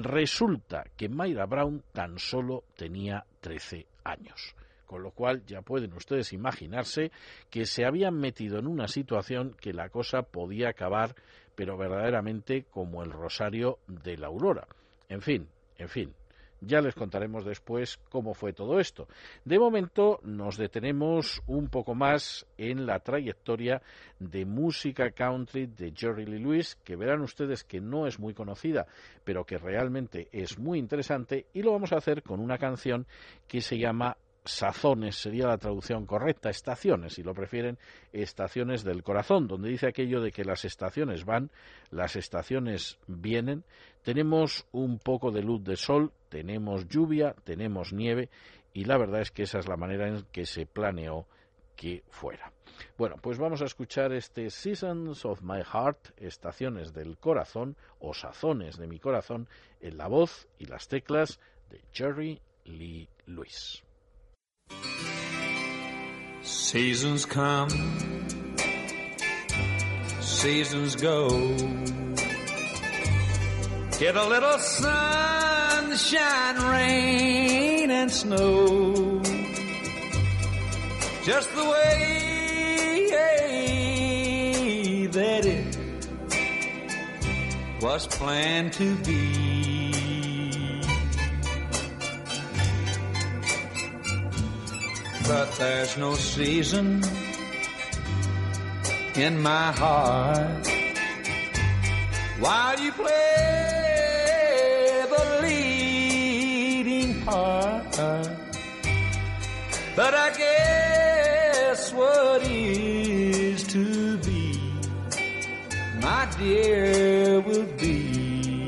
resulta que Mayra Brown tan solo tenía 13 años. Con lo cual ya pueden ustedes imaginarse que se habían metido en una situación que la cosa podía acabar, pero verdaderamente como el rosario de la aurora. En fin, en fin, ya les contaremos después cómo fue todo esto. De momento nos detenemos un poco más en la trayectoria de música country de Jerry Lee Lewis, que verán ustedes que no es muy conocida, pero que realmente es muy interesante, y lo vamos a hacer con una canción que se llama sazones sería la traducción correcta, estaciones, si lo prefieren, estaciones del corazón, donde dice aquello de que las estaciones van, las estaciones vienen, tenemos un poco de luz de sol, tenemos lluvia, tenemos nieve, y la verdad es que esa es la manera en que se planeó que fuera. Bueno, pues vamos a escuchar este Seasons of My Heart, estaciones del corazón o sazones de mi corazón, en la voz y las teclas de Jerry Lee Lewis. Seasons come, seasons go. Get a little sunshine, rain, and snow. Just the way that it was planned to be. But there's no season in my heart while you play But I guess what is to be, my dear, will be.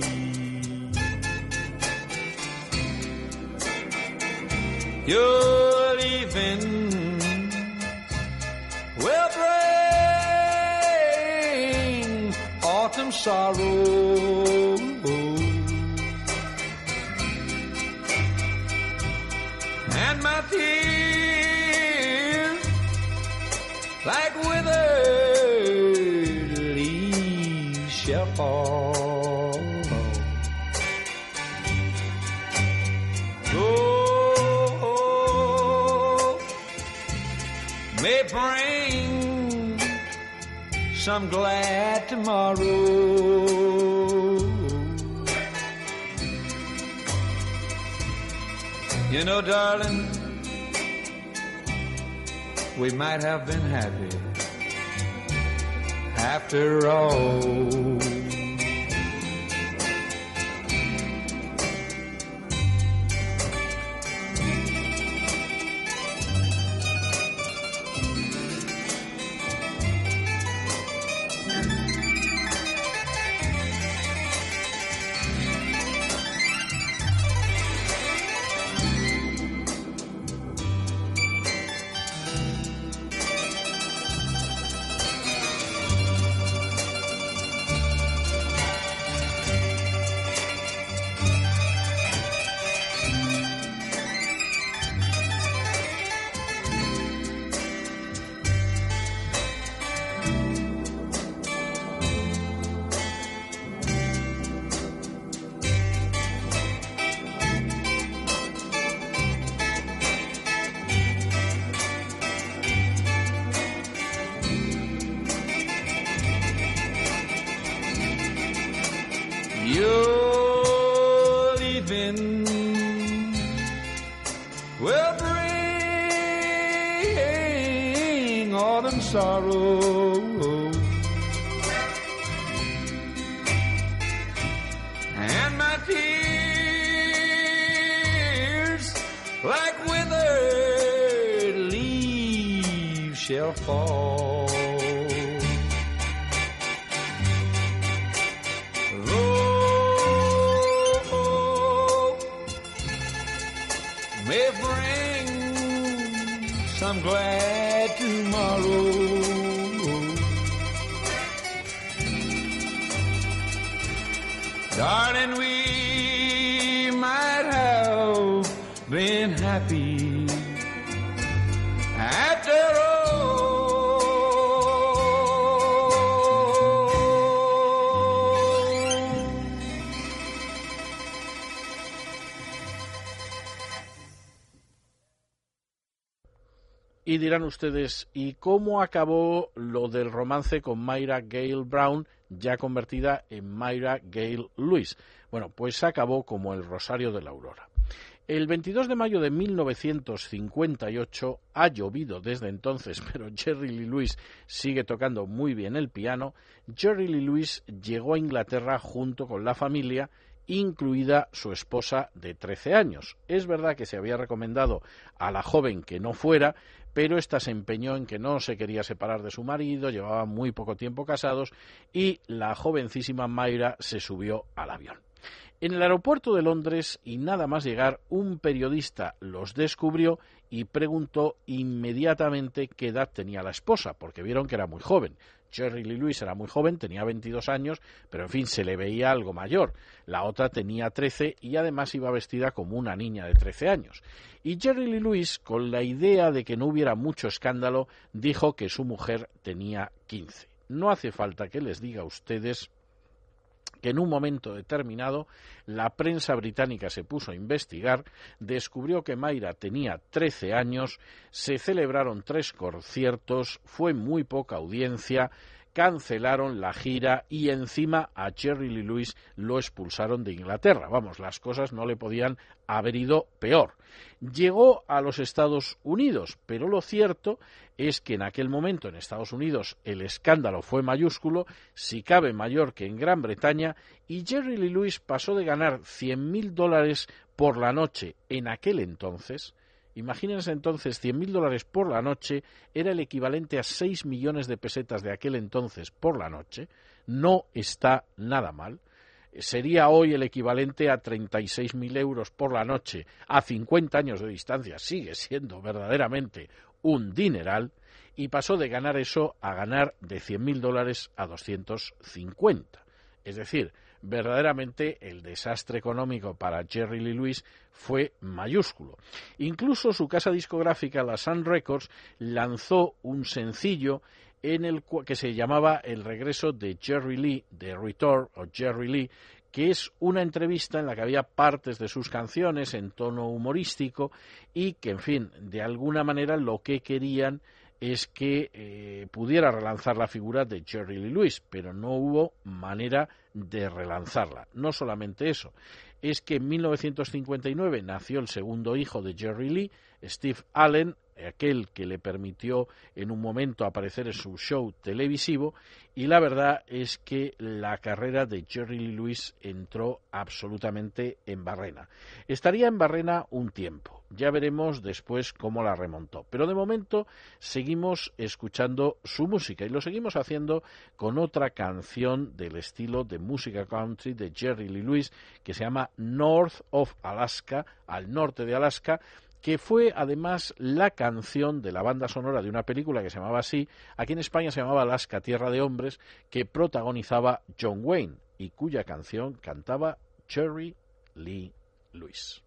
You're leaving will bring autumn sorrow. My tears, like withered leaves, shall fall. Oh, may bring some glad tomorrow. You know, darling, we might have been happy after all. Ustedes, ¿y cómo acabó lo del romance con Myra Gale Brown, ya convertida en Myra Gale Lewis? Bueno, pues acabó como el Rosario de la Aurora. El 22 de mayo de 1958 ha llovido desde entonces, pero Jerry Lee Lewis sigue tocando muy bien el piano. Jerry Lee Lewis llegó a Inglaterra junto con la familia incluida su esposa de 13 años. Es verdad que se había recomendado a la joven que no fuera, pero ésta se empeñó en que no se quería separar de su marido, llevaban muy poco tiempo casados y la jovencísima Mayra se subió al avión. En el aeropuerto de Londres y nada más llegar, un periodista los descubrió y preguntó inmediatamente qué edad tenía la esposa, porque vieron que era muy joven. Jerry Lee Lewis era muy joven, tenía 22 años, pero en fin, se le veía algo mayor. La otra tenía 13 y además iba vestida como una niña de 13 años. Y Jerry Lee Lewis, con la idea de que no hubiera mucho escándalo, dijo que su mujer tenía 15. No hace falta que les diga a ustedes que en un momento determinado la prensa británica se puso a investigar, descubrió que Mayra tenía 13 años, se celebraron tres conciertos, fue muy poca audiencia, cancelaron la gira y encima a Jerry Lee Lewis lo expulsaron de Inglaterra. Vamos, las cosas no le podían haber ido peor. Llegó a los Estados Unidos, pero lo cierto es que en aquel momento en Estados Unidos el escándalo fue mayúsculo, si cabe mayor que en Gran Bretaña, y Jerry Lee Lewis pasó de ganar 100.000 dólares por la noche en aquel entonces Imagínense entonces 100.000 dólares por la noche era el equivalente a 6 millones de pesetas de aquel entonces por la noche. No está nada mal. Sería hoy el equivalente a 36.000 euros por la noche a 50 años de distancia. Sigue siendo verdaderamente un dineral. Y pasó de ganar eso a ganar de 100.000 dólares a 250. Es decir, verdaderamente el desastre económico para Jerry Lee Lewis fue mayúsculo. Incluso su casa discográfica, la Sun Records, lanzó un sencillo en el que se llamaba El regreso de Jerry Lee, de Return o Jerry Lee, que es una entrevista en la que había partes de sus canciones en tono humorístico y que, en fin, de alguna manera lo que querían es que eh, pudiera relanzar la figura de Jerry Lee Lewis, pero no hubo manera de relanzarla. No solamente eso, es que en 1959 nació el segundo hijo de Jerry Lee, Steve Allen, aquel que le permitió en un momento aparecer en su show televisivo y la verdad es que la carrera de Jerry Lee Lewis entró absolutamente en barrena. Estaría en barrena un tiempo, ya veremos después cómo la remontó, pero de momento seguimos escuchando su música y lo seguimos haciendo con otra canción del estilo de música country de Jerry Lee Lewis que se llama North of Alaska, al norte de Alaska, que fue además la canción de la banda sonora de una película que se llamaba así, aquí en España se llamaba Alaska, Tierra de Hombres, que protagonizaba John Wayne y cuya canción cantaba Cherry Lee Lewis.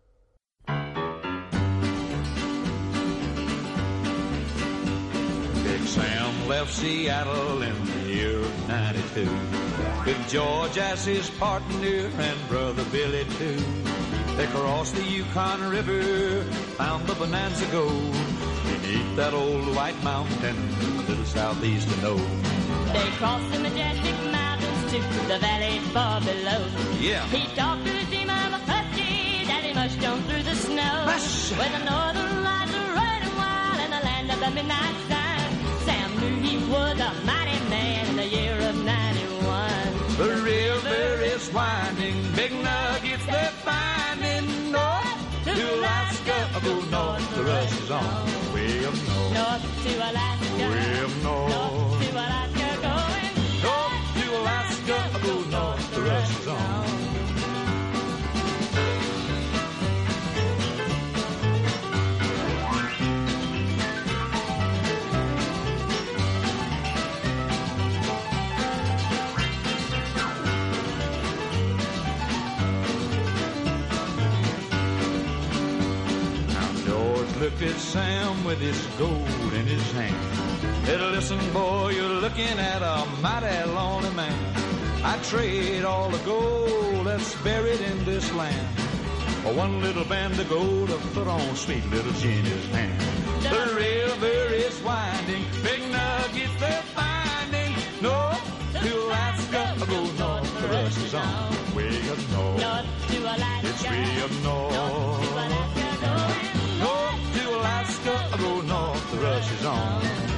Sam left Seattle in the year of 92 with George as his partner and brother Billy too. They crossed the Yukon River, found the Bonanza Gold beneath that old white mountain, a little southeast of Nome. They crossed the majestic mountains to the valley far below. Yeah. He talked to his dream of a husky that he must jump through the snow. Mush. Where the northern lights are running wild in the land of the midnight sun. He was a mighty man in the year of 91. The river is winding, big nuggets they're finding north to Alaska. Go oh, north, the rush is on. Way up north, North to Alaska. way up North north. Sam with his gold in his hand. Said, listen, boy, you're looking at a mighty lonely man. I trade all the gold that's buried in this land for one little band of gold to put on sweet little Jenny's hand. The river is winding, big nuggets they're finding. North to Alaska, go north, the rush is on. Way up north, North to Alaska. it's way up North north. Alaska Alaska, go north, the rush is on.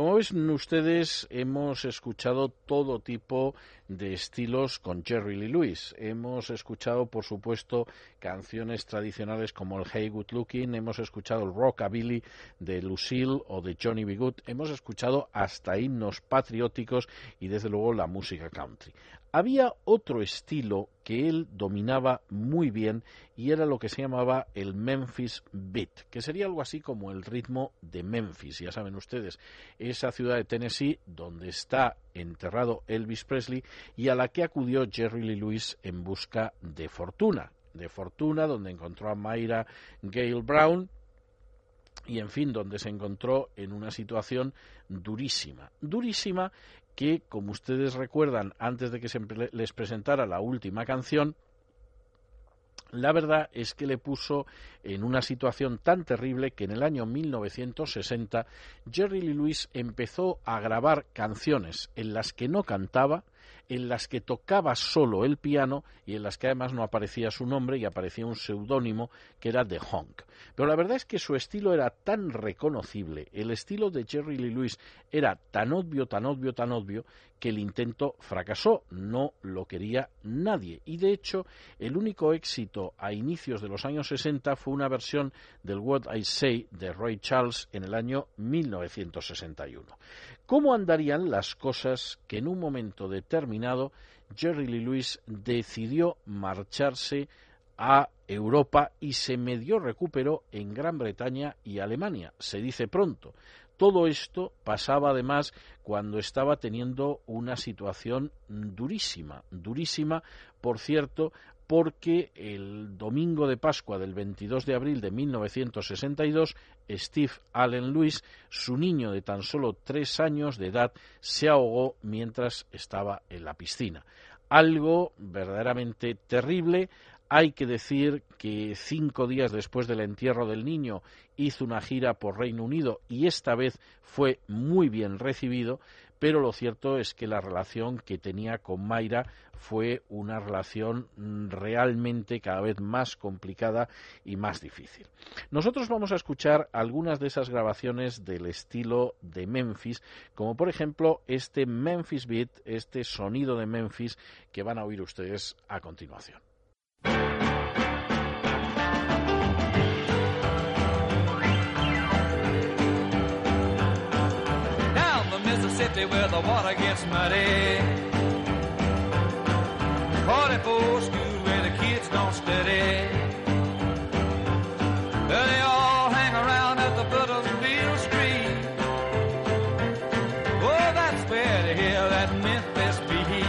Como ven ustedes, hemos escuchado todo tipo de estilos con Jerry Lee Lewis. Hemos escuchado, por supuesto, canciones tradicionales como el Hey Good Looking, hemos escuchado el Rockabilly de Lucille o de Johnny B. Good, hemos escuchado hasta himnos patrióticos y desde luego la música country. Había otro estilo que él dominaba muy bien y era lo que se llamaba el Memphis Beat, que sería algo así como el ritmo de Memphis, ya saben ustedes, esa ciudad de Tennessee donde está enterrado Elvis Presley y a la que acudió Jerry Lee Lewis en busca de fortuna, de fortuna donde encontró a Mayra Gale Brown, y en fin, donde se encontró en una situación durísima, durísima que, como ustedes recuerdan, antes de que se les presentara la última canción, la verdad es que le puso en una situación tan terrible que en el año 1960 Jerry Lee Lewis empezó a grabar canciones en las que no cantaba, en las que tocaba solo el piano y en las que además no aparecía su nombre y aparecía un seudónimo que era The Honk. Pero la verdad es que su estilo era tan reconocible, el estilo de Jerry Lee Lewis era tan obvio, tan obvio, tan obvio, que el intento fracasó, no lo quería nadie. Y de hecho, el único éxito a inicios de los años 60 fue una versión del What I Say de Roy Charles en el año 1961. ¿Cómo andarían las cosas que en un momento determinado Jerry Lee Lewis decidió marcharse a Europa y se medio recuperó en Gran Bretaña y Alemania? Se dice pronto. Todo esto pasaba además cuando estaba teniendo una situación durísima, durísima, por cierto, porque el domingo de Pascua del 22 de abril de 1962, Steve Allen Lewis, su niño de tan solo tres años de edad, se ahogó mientras estaba en la piscina. Algo verdaderamente terrible. Hay que decir que cinco días después del entierro del niño hizo una gira por Reino Unido y esta vez fue muy bien recibido, pero lo cierto es que la relación que tenía con Mayra fue una relación mm, realmente cada vez más complicada y más difícil. Nosotros vamos a escuchar algunas de esas grabaciones del estilo de Memphis, como por ejemplo este Memphis Beat, este sonido de Memphis que van a oír ustedes a continuación. Mississippi where the water gets muddy. 44 school where the kids don't study. They all hang around at the foot of Beale Street. Oh, that's where they hear that Memphis beat.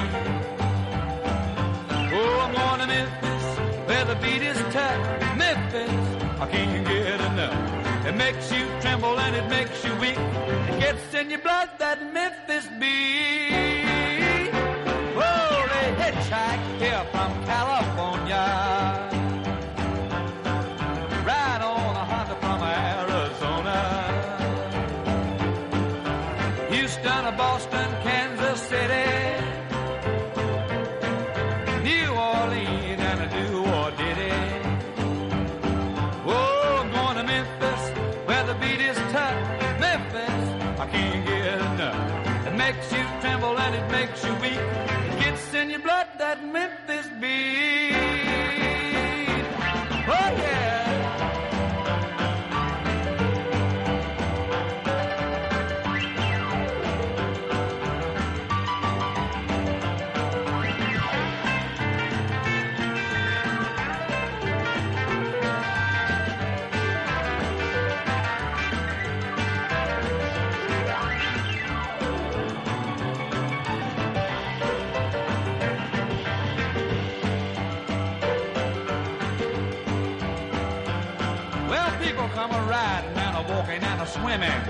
Oh, I'm going to Memphis where the beat is tough. Memphis, I can't get enough. It makes you tremble and it makes you weak. It gets in your blood that swimming.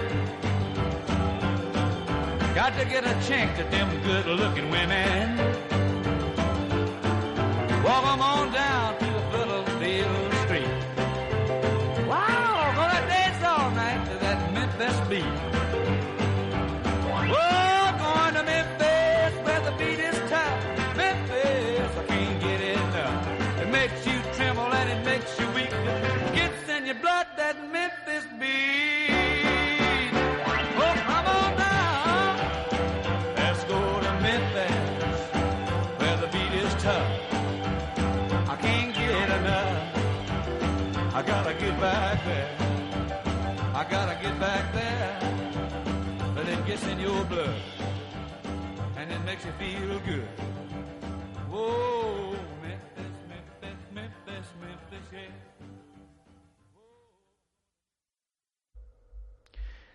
Got to get a chance at them good looking women. Walk 'em on down to the foot of Field Street. Wow, gonna dance all night to that Memphis beat. Oh, going to Memphis where the beat is tough. Memphis, I can't get enough. It makes you tremble and it makes you weak.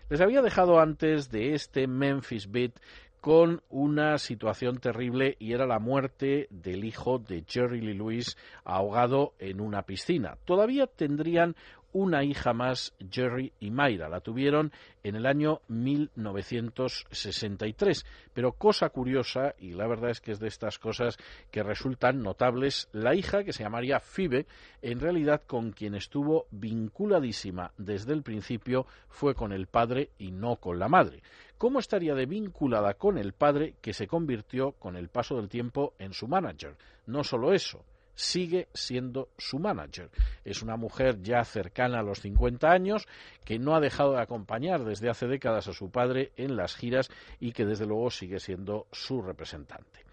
Les había dejado antes de este Memphis Beat con una situación terrible y era la muerte del hijo de Jerry Lee Lewis ahogado en una piscina. Todavía tendrían una hija más, Jerry y Mayra. La tuvieron en el año 1963. Pero cosa curiosa, y la verdad es que es de estas cosas que resultan notables, la hija, que se llamaría Phoebe, en realidad con quien estuvo vinculadísima desde el principio fue con el padre y no con la madre. ¿Cómo estaría de vinculada con el padre que se convirtió con el paso del tiempo en su manager? No solo eso, sigue siendo su manager. Es una mujer ya cercana a los 50 años que no ha dejado de acompañar desde hace décadas a su padre en las giras y que desde luego sigue siendo su representante.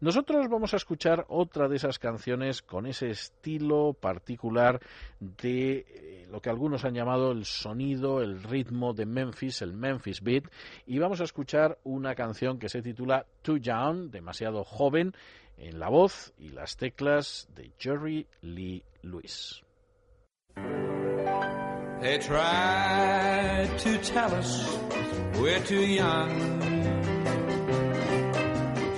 Nosotros vamos a escuchar otra de esas canciones con ese estilo particular de eh, lo que algunos han llamado el sonido, el ritmo de Memphis, el Memphis Beat, y vamos a escuchar una canción que se titula Too Young, demasiado joven, en la voz y las teclas de Jerry Lee Lewis. They tried to tell us we're too young,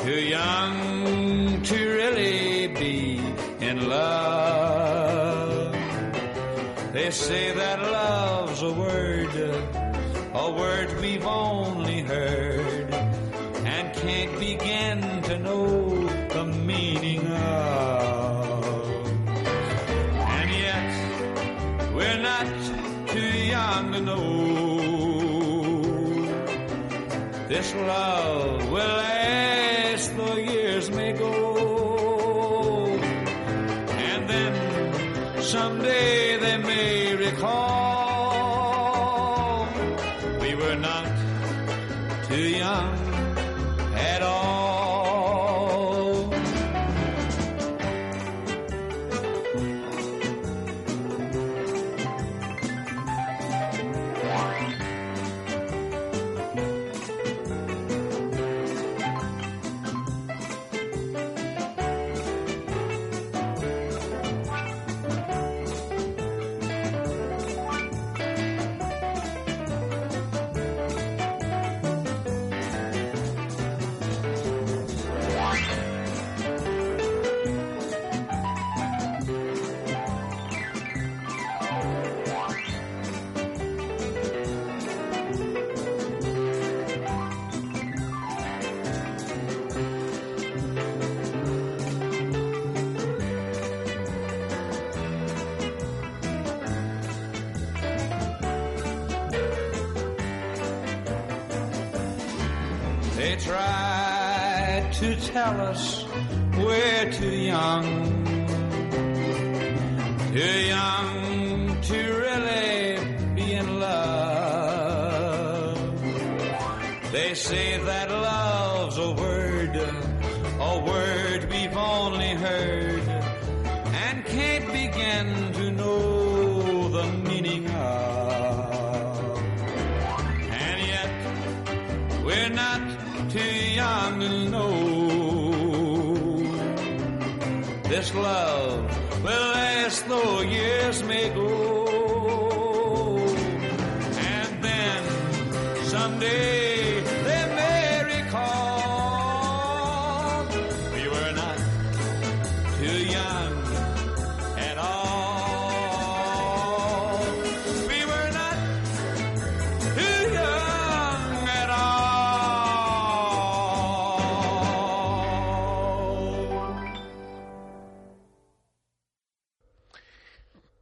too young to really be in love. They say that love's a word, a word we've only heard and can't begin to know of. And yet, we're not too young to know this love will last though years may go. And then someday they may to this love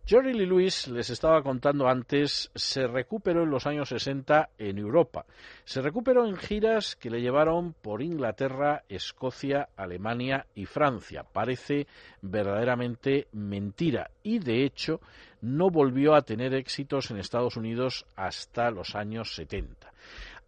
Jerry Lee Lewis, les estaba contando antes, se recuperó en los años 60 en Europa. Se recuperó en giras que le llevaron por Inglaterra, Escocia, Alemania y Francia. Parece verdaderamente mentira y, de hecho, no volvió a tener éxitos en Estados Unidos hasta los años 70.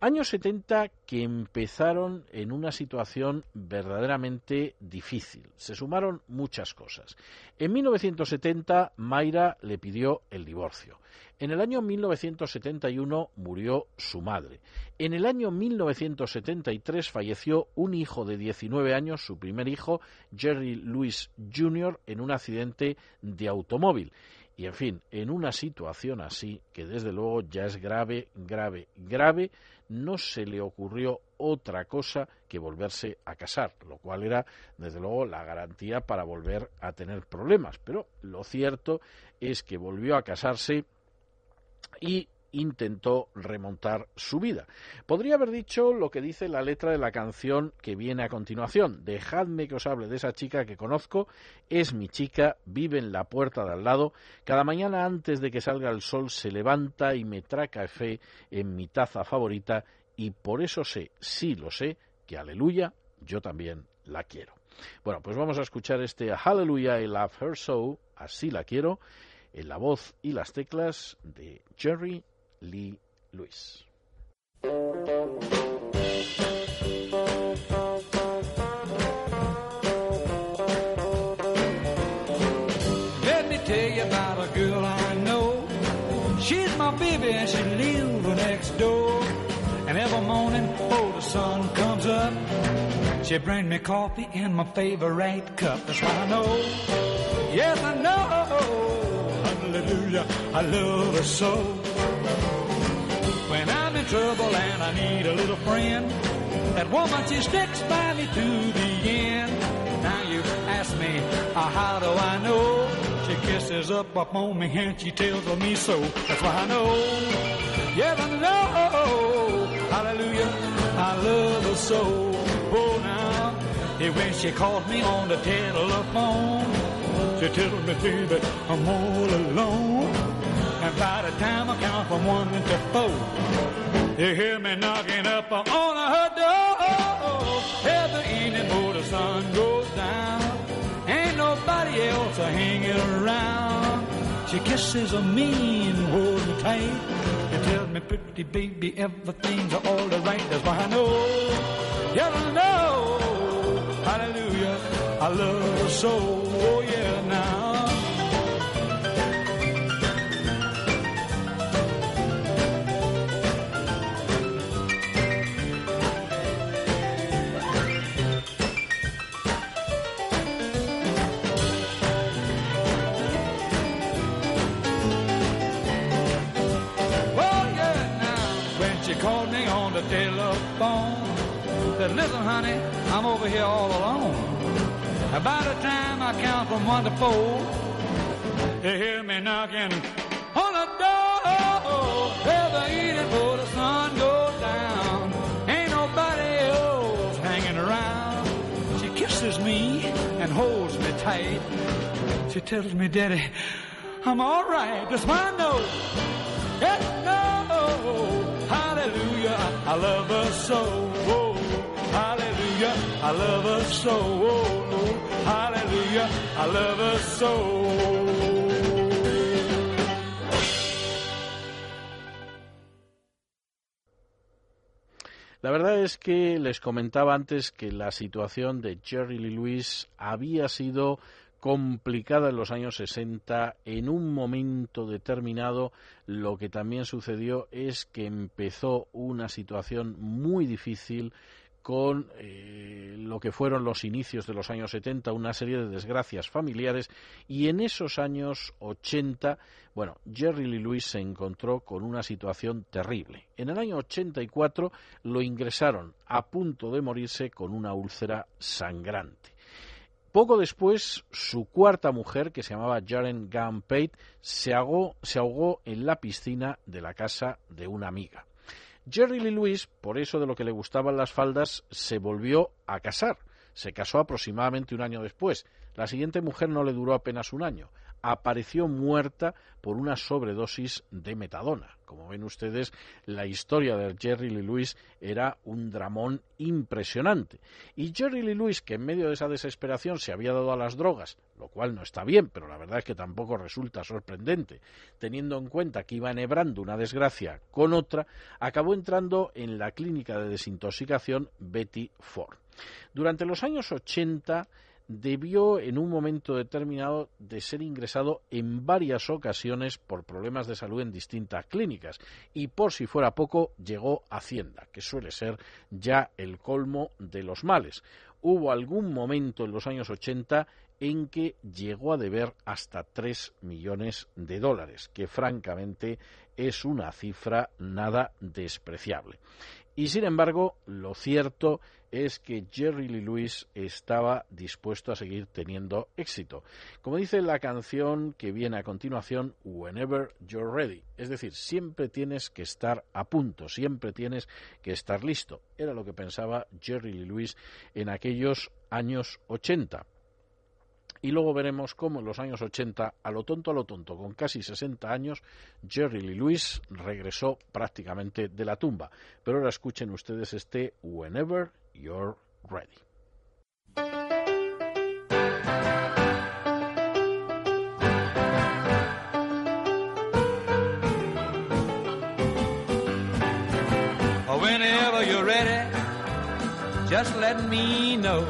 Años 70 que empezaron en una situación verdaderamente difícil. Se sumaron muchas cosas. En 1970 Mayra le pidió el divorcio. En el año 1971 murió su madre. En el año 1973 falleció un hijo de 19 años, su primer hijo, Jerry Lewis Jr., en un accidente de automóvil. Y en fin, en una situación así, que desde luego ya es grave, grave, grave, no se le ocurrió otra cosa que volverse a casar, lo cual era, desde luego, la garantía para volver a tener problemas. Pero lo cierto es que volvió a casarse y intentó remontar su vida. Podría haber dicho lo que dice la letra de la canción que viene a continuación. Dejadme que os hable de esa chica que conozco, es mi chica, vive en la puerta de al lado, cada mañana antes de que salga el sol se levanta y me trae café en mi taza favorita y por eso sé, sí lo sé, que aleluya, yo también la quiero. Bueno, pues vamos a escuchar este Hallelujah I Love Her So, así la quiero, en la voz y las teclas de Jerry Lee Lewis. Let me tell you about a girl I know. She's my baby and she lives next door. And every morning before the sun comes up, she brings me coffee in my favorite cup. That's why I know. Yes, I know. Hallelujah. I love her so. Trouble and I need a little friend, that woman she sticks by me to the end. Now you ask me, uh, how do I know? She kisses up upon me and she tells me so. That's why I know. Yes, I know. Hallelujah. I love her so. Oh, now. Yeah, when she calls me on the telephone, she tells me, baby, I'm all alone. And by the time I count from one to four, you hear me knocking up on her door. Every evening before the sun goes down, ain't nobody else hanging around. She kisses me and holds me tight. And tells me, pretty baby, everything's all right. That's why I know, yeah, I know. Hallelujah, I love her so. Oh yeah, now. Telephone, said, "Listen, honey, I'm over here all alone. By the time I count from one to four, you hear me knocking on the door. Ever eating for the sun goes down. Ain't nobody else hanging around. She kisses me and holds me tight. She tells me, Daddy, I'm all right. That's. Hallelujah. I love her so. Oh, hallelujah. I love her so. Oh. Hallelujah. I love her so. La verdad es que les comentaba antes que la situación de Jerry Lee Lewis había sido complicada en los años 60. En un momento determinado, lo que también sucedió es que empezó una situación muy difícil con eh, lo que fueron los inicios de los años 70, una serie de desgracias familiares, y en esos años 80, bueno, Jerry Lee Lewis se encontró con una situación terrible. En el año 84 lo ingresaron a punto de morirse con una úlcera sangrante. Poco después, su cuarta mujer, que se llamaba Jaren Gunn Pate, se ahogó, se ahogó en la piscina de la casa de una amiga. Jerry Lee Lewis, por eso de lo que le gustaban las faldas, se volvió a casar. Se casó aproximadamente un año después. La siguiente mujer no le duró apenas un año. Apareció muerta por una sobredosis de metadona. Como ven ustedes, la historia de Jerry Lee Lewis era un dramón impresionante. Y Jerry Lee Lewis, que en medio de esa desesperación se había dado a las drogas, lo cual no está bien, pero la verdad es que tampoco resulta sorprendente, teniendo en cuenta que iba enhebrando una desgracia con otra, acabó entrando en la clínica de desintoxicación Betty Ford. Durante los años 80, debió en un momento determinado de ser ingresado en varias ocasiones por problemas de salud en distintas clínicas y por si fuera poco llegó Hacienda, que suele ser ya el colmo de los males. Hubo algún momento en los años 80 en que llegó a deber hasta 3 millones de dólares, que francamente es una cifra nada despreciable. Y sin embargo, lo cierto es que Jerry Lee Lewis estaba dispuesto a seguir teniendo éxito. Como dice la canción que viene a continuación, Whenever You're Ready. Es decir, siempre tienes que estar a punto, siempre tienes que estar listo. Era lo que pensaba Jerry Lee Lewis en aquellos años 80. Y luego veremos cómo en los años 80, a lo tonto a lo tonto, con casi 60 años, Jerry Lee Lewis regresó prácticamente de la tumba. Pero ahora escuchen ustedes este Whenever You're Ready. Whenever you're ready, just let me know.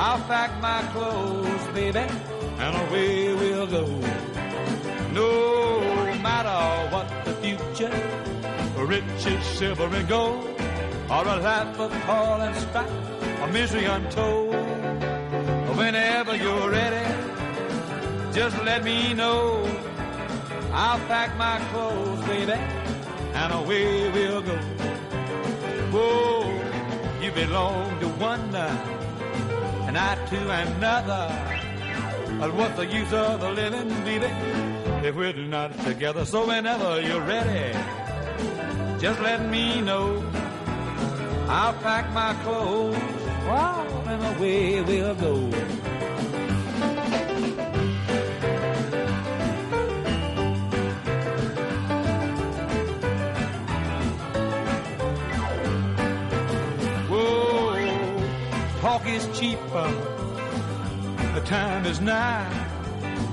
I'll pack my clothes, baby, and away we'll go. No matter what the future, riches, silver, and gold, or a life of toil and strife, or misery untold. Whenever you're ready, just let me know. I'll pack my clothes, baby, and away we'll go. Whoa, you belong to one now and I to another. But what's the use of the living, baby, if we're not together? So whenever you're ready, just let me know. I'll pack my clothes, wow, and away we'll go. Is cheaper. The time is nigh.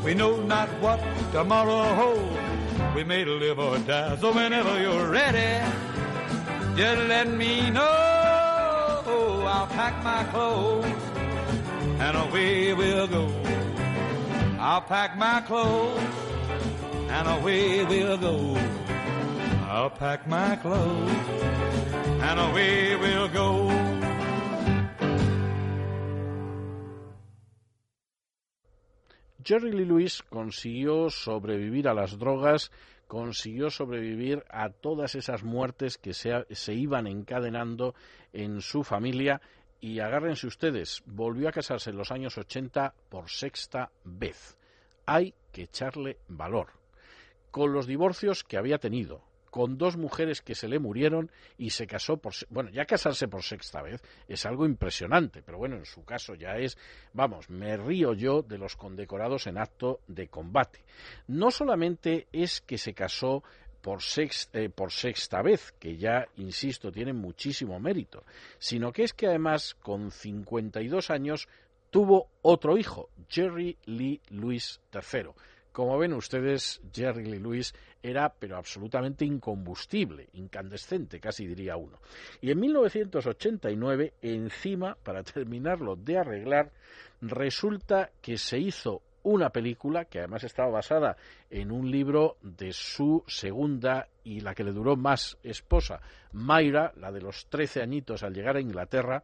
We know not what tomorrow holds. We may live or die. So whenever you're ready, just let me know. I'll pack my clothes and away we'll go. I'll pack my clothes and away we'll go. I'll pack my clothes and away we'll go. Jerry Lee Lewis consiguió sobrevivir a las drogas, consiguió sobrevivir a todas esas muertes que se, se, iban encadenando en su familia y agárrense ustedes, volvió a casarse en los años 80 por sexta vez. Hay que echarle valor. Con los divorcios que había tenido, con dos mujeres que se le murieron y se casó por bueno ya casarse por sexta vez es algo impresionante pero bueno en su caso ya es vamos me río yo de los condecorados en acto de combate no solamente es que se casó por, sex, eh, por sexta vez, que ya, insisto, tiene muchísimo mérito, sino que es que además, con 52 años, tuvo otro hijo, Jerry Lee Lewis III. Como ven ustedes, Jerry Lee Lewis era pero absolutamente incombustible, incandescente, casi diría uno. Y en 1989, encima, para terminarlo de arreglar, resulta que se hizo una película que además estaba basada en un libro de su segunda y la que le duró más esposa, Mayra, la de los 13 añitos al llegar a Inglaterra,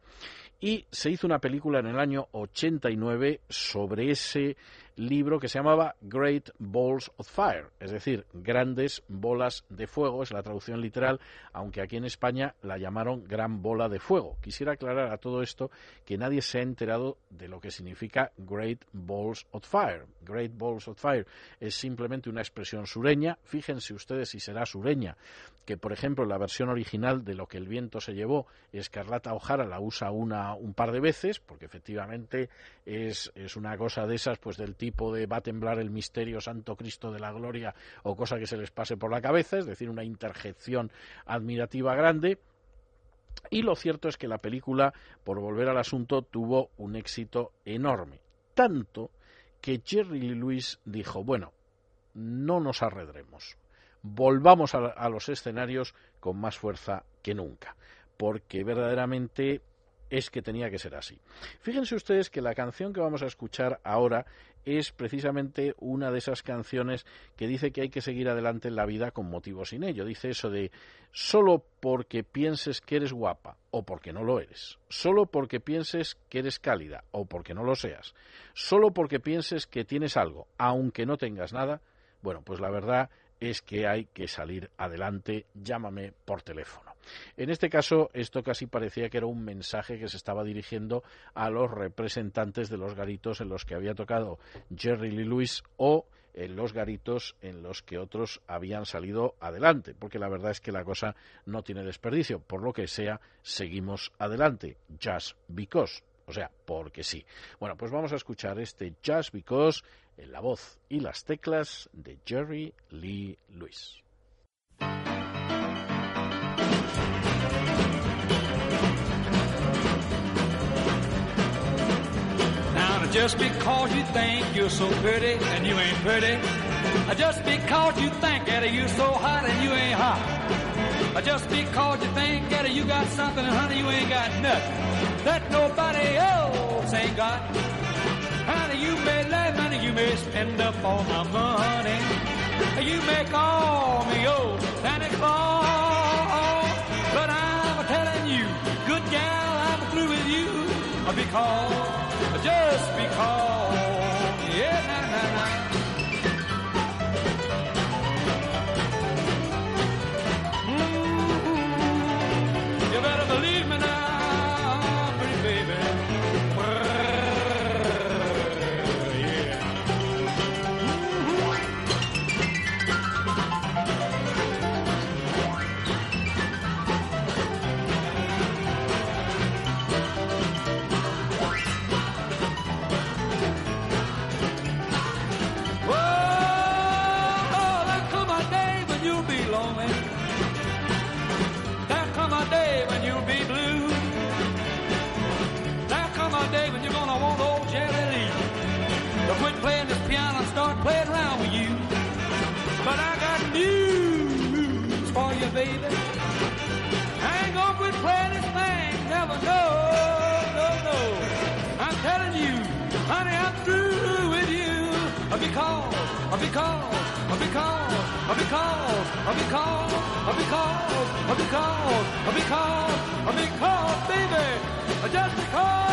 y se hizo una película en el año 89 sobre ese libro que se llamaba Great Balls of Fire, es decir, grandes bolas de fuego, es la traducción literal, aunque aquí en España la llamaron gran bola de fuego. Quisiera aclarar a todo esto que nadie se ha enterado de lo que significa Great Balls of Fire. Great Balls of Fire es simplemente una expresión sureña, fíjense ustedes si será sureña que por ejemplo la versión original de Lo que el viento se llevó, Escarlata O'Hara la usa una, un par de veces, porque efectivamente es, es una cosa de esas, pues del tipo de va a temblar el misterio Santo Cristo de la Gloria o cosa que se les pase por la cabeza, es decir, una interjección admirativa grande. Y lo cierto es que la película, por volver al asunto, tuvo un éxito enorme. Tanto que Jerry Lewis dijo, bueno, no nos arredremos, volvamos a, los escenarios con más fuerza que nunca, porque verdaderamente es que tenía que ser así. Fíjense ustedes que la canción que vamos a escuchar ahora es precisamente una de esas canciones que dice que hay que seguir adelante en la vida con motivo sin ello. Dice eso de solo porque pienses que eres guapa o porque no lo eres, solo porque pienses que eres cálida o porque no lo seas, solo porque pienses que tienes algo, aunque no tengas nada, bueno, pues la verdad es que hay que salir adelante, llámame por teléfono. En este caso, esto casi parecía que era un mensaje que se estaba dirigiendo a los representantes de los garitos en los que había tocado Jerry Lee Lewis o en los garitos en los que otros habían salido adelante, porque la verdad es que la cosa no tiene desperdicio. Por lo que sea, seguimos adelante. Just because. O sea, porque sí. Bueno, pues vamos a escuchar este Just Because en la voz y las teclas de Jerry Lee Lewis. Now, just because you think you're so pretty and you ain't pretty, just because you think that you're so hot and you ain't hot, just because you think that you got something and honey you ain't got nothing that nobody else ain't got. Honey, you may lend money, you may spend up all my money, you may call me old Santa Claus, but I'm telling you, good gal, I'm through with you. Because, just because, because, because, because, because, because, because, baby, just because.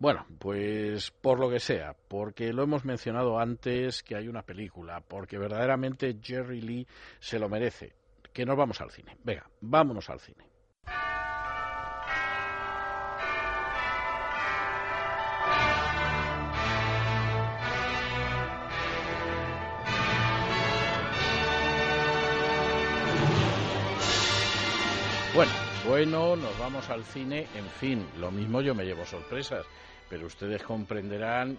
Bueno, pues por lo que sea, porque lo hemos mencionado antes que hay una película, porque verdaderamente Jerry Lee se lo merece. Que nos vamos al cine. Venga, vámonos al cine. Bueno, bueno, nos vamos al cine. En fin, lo mismo yo me llevo sorpresas, pero ustedes comprenderán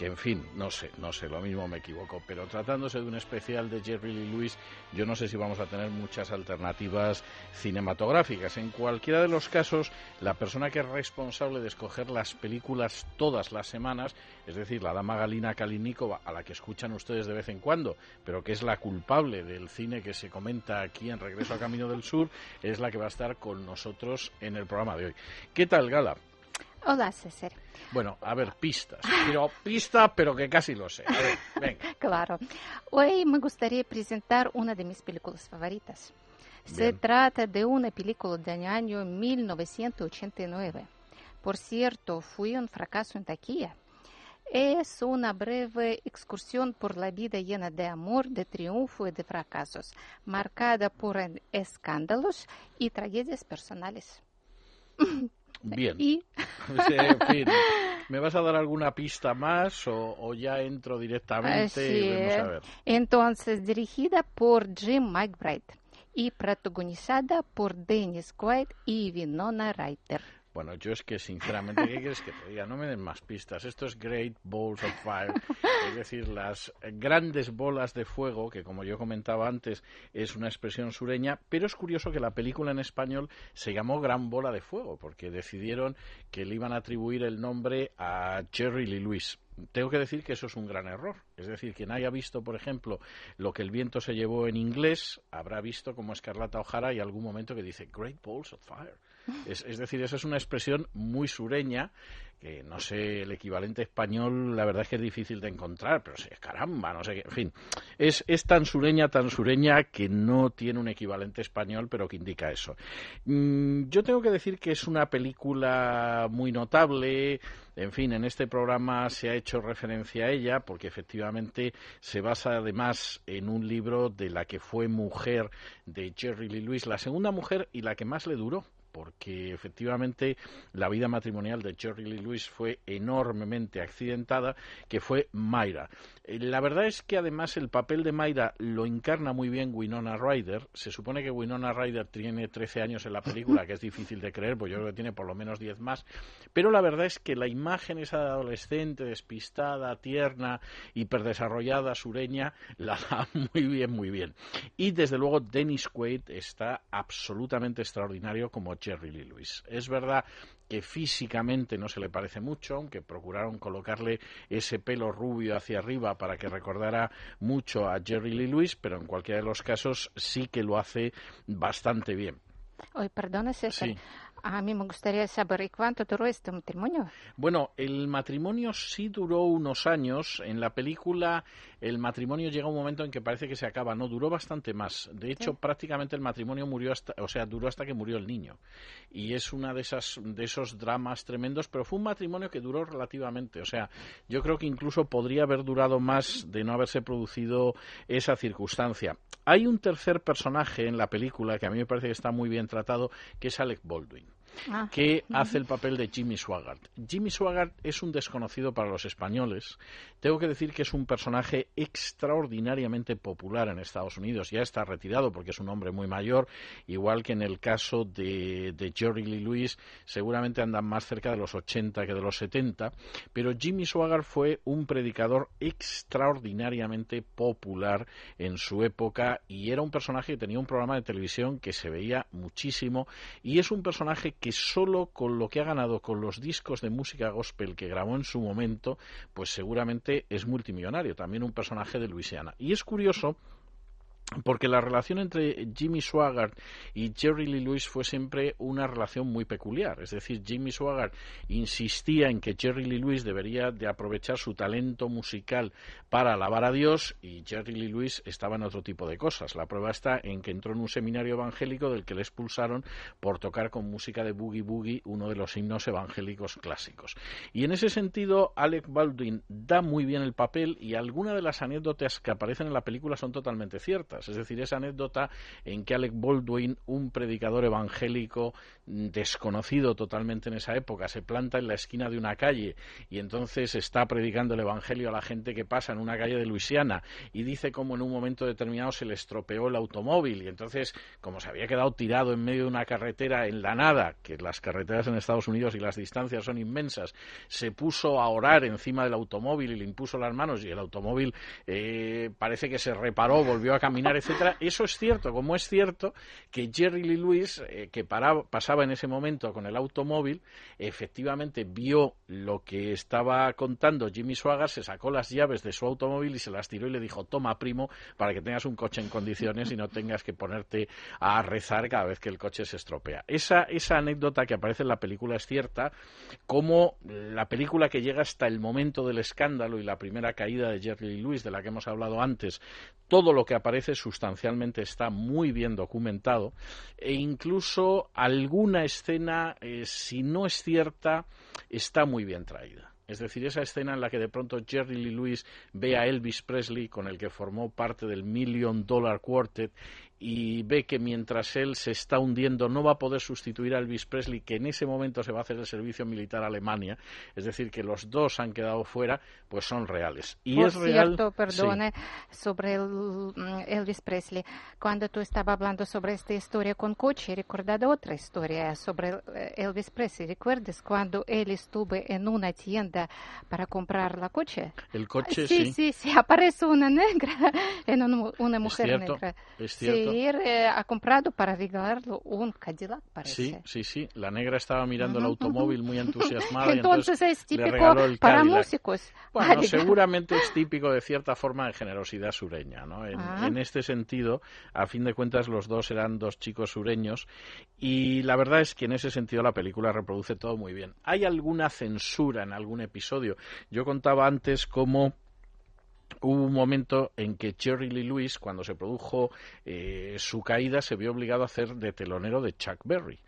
que, en fin, no sé, no sé, lo mismo me equivoco. Pero tratándose de un especial de Jerry Lee Lewis, yo no sé si vamos a tener muchas alternativas cinematográficas. En cualquiera de los casos, la persona que es responsable de escoger las películas todas las semanas, es decir, la dama Galina Kalinikova, a la que escuchan ustedes de vez en cuando, pero que es la culpable del cine que se comenta aquí en Regreso a Camino del Sur, es la que va a estar con nosotros en el programa de hoy. ¿Qué tal, Gala? Hola, César. Bueno, a ver, pistas. Quiero pista, pero que casi lo sé. A ver, venga. Claro. Hoy me gustaría presentar una de mis películas favoritas. Se Bien. trata de una película del año 1989. Por cierto, fue un fracaso en taquilla. Es una breve excursión por la vida llena de amor, de triunfo y de fracasos, marcada por escándalos y tragedias personales. Bien. Y Sí, en fin. ¿Me vas a dar alguna pista más o, o ya entro directamente Así y vamos a es. ver? Entonces, dirigida por Jim McBride y protagonizada por Dennis Quaid y Winona Ryder. Bueno, yo es que sinceramente, ¿qué quieres que te diga? No me den más pistas. Esto es Great Balls of Fire, es decir, las grandes bolas de fuego, que como yo comentaba antes es una expresión sureña, pero es curioso que la película en español se llamó Gran Bola de Fuego, porque decidieron que le iban a atribuir el nombre a Jerry Lee Lewis. Tengo que decir que eso es un gran error. Es decir, quien haya visto, por ejemplo, lo que el viento se llevó en inglés, habrá visto como Escarlata O'Hara y algún momento que dice Great Balls of Fire. Es, es decir, esa es una expresión muy sureña que no sé, el equivalente español, la verdad es que es difícil de encontrar, pero sí, caramba, no sé qué, en fin, es, es tan sureña, tan sureña que no tiene un equivalente español, pero que indica eso. Mm, yo tengo que decir que es una película muy notable, en fin, en este programa se ha hecho referencia a ella porque efectivamente se basa además en un libro de la que fue mujer de Jerry Lee Lewis, la segunda mujer y la que más le duró porque efectivamente la vida matrimonial de Jerry Lee Lewis fue enormemente accidentada, que fue Mayra. Eh, La verdad es que además el papel de Mayra lo encarna muy bien Winona Ryder. Se supone que Winona Ryder tiene 13 años en la película, que es difícil de creer, pues yo creo que tiene por lo menos 10 más. Pero la verdad es que la imagen esa de adolescente, despistada, tierna, hiperdesarrollada, sureña, la da muy bien, muy bien. Y desde luego Dennis Quaid está absolutamente extraordinario como Jerry Lee Lewis. Es verdad que físicamente no se le parece mucho, aunque procuraron colocarle ese pelo rubio hacia arriba para que recordara mucho a Jerry Lee Lewis, pero en cualquiera de los casos sí que lo hace bastante bien. Oye, perdona, César. Sí. A mí me gustaría saber ¿y cuánto duró este matrimonio? Bueno, el matrimonio sí duró unos años. En la película el matrimonio llega un momento en que parece que se acaba. No, duró bastante más. De hecho, prácticamente el matrimonio murió hasta, o sea, duró hasta que murió el niño. Y es una de esas, de esos dramas tremendos, pero fue un matrimonio que duró relativamente. O sea, yo creo que incluso podría haber durado más de no haberse producido esa circunstancia. Hay un tercer personaje en la película que a mí me parece que está muy bien tratado, que es Alec Baldwin Ah, que hace el papel de Jimmy Swaggart. Jimmy Swaggart es un desconocido para los españoles. Tengo que decir que es un personaje extraordinariamente popular en Estados Unidos. Ya está retirado porque es un hombre muy mayor, igual que en el caso de, de Jerry Lee Lewis, seguramente andan más cerca de los 80 que de los 70, pero Jimmy Swaggart fue un predicador extraordinariamente popular en su época y era un personaje que tenía un programa de televisión que se veía muchísimo y es un personaje que solo con lo que ha ganado con los discos de música gospel que grabó en su momento, pues seguramente es multimillonario, también un personaje de Luisiana. Y es curioso porque la relación entre Jimmy Swaggart y Jerry Lee Lewis fue siempre una relación muy peculiar. Es decir, Jimmy Swaggart insistía en que Jerry Lee Lewis debería de aprovechar su talento musical para alabar a Dios y Jerry Lee Lewis estaba en otro tipo de cosas. La prueba está en que entró en un seminario evangélico del que le expulsaron por tocar con música de Boogie Boogie, uno de los himnos evangélicos clásicos. Y en ese sentido, Alec Baldwin da muy bien el papel y algunas de las anécdotas que aparecen en la película son totalmente ciertas. Es decir, esa anécdota en que Alec Baldwin, un predicador evangélico desconocido totalmente en esa época, se planta en la esquina de una calle y entonces está predicando el evangelio a la gente que pasa en una calle de Luisiana y dice cómo en un momento determinado se le estropeó el automóvil y entonces, como se había quedado tirado en medio de una carretera en la nada, que las carreteras en Estados Unidos y las distancias son inmensas, se puso a orar encima del automóvil y le impuso las manos y el automóvil eh, parece que se reparó, volvió a caminar, etcétera. Eso es cierto, como es cierto que Jerry Lee Lewis, eh, que paraba- pasaba en ese momento con el automóvil, efectivamente vio lo que estaba contando Jimmy Swaggart, se sacó las llaves de su automóvil y se las tiró y le dijo, toma primo, para que tengas un coche en condiciones y no tengas que ponerte a rezar cada vez que el coche se estropea. Esa, esa anécdota que aparece en la película es cierta, como la película que llega hasta el momento del escándalo y la primera caída de Jerry Lee Lewis, de la que hemos hablado antes, todo lo que aparece sustancialmente está muy bien documentado e incluso alguna escena, eh, si no es cierta, está muy bien traída. Es decir, esa escena en la que de pronto Jerry Lee Lewis ve a Elvis Presley, con el que formó parte del Million Dollar Quartet, y ve que mientras él se está hundiendo no va a poder sustituir a Elvis Presley, que en ese momento se va a hacer el servicio militar a Alemania, es decir, que los dos han quedado fuera, pues son reales. Y Por es real. cierto, Sí. perdone, sobre el, mm, Elvis Presley, cuando tú estabas hablando sobre esta historia con coche, he recordado otra historia sobre eh, Elvis Presley. ¿Recuerdas cuando él estuvo en una tienda para comprar la coche? El coche, sí, sí. sí, sí, aparece una negra, en una, una mujer cierto, negra. es cierto. Sí, eh, ha comprado para regalarlo un Cadillac, parece. Sí, sí, sí. La negra estaba mirando el automóvil muy entusiasmada. y Entonces es típico el para Cadillac. músicos. Bueno, Ah, seguramente es típico de cierta forma de generosidad sureña, ¿no? En, Ah. en este sentido, a fin de cuentas, los dos eran dos chicos sureños y la verdad es que en ese sentido la película reproduce todo muy bien. Hay alguna censura en algún episodio. Yo contaba antes cómo hubo un momento en que Jerry Lee Lewis, cuando se produjo eh, su caída, se vio obligado a hacer de telonero de Chuck Berry.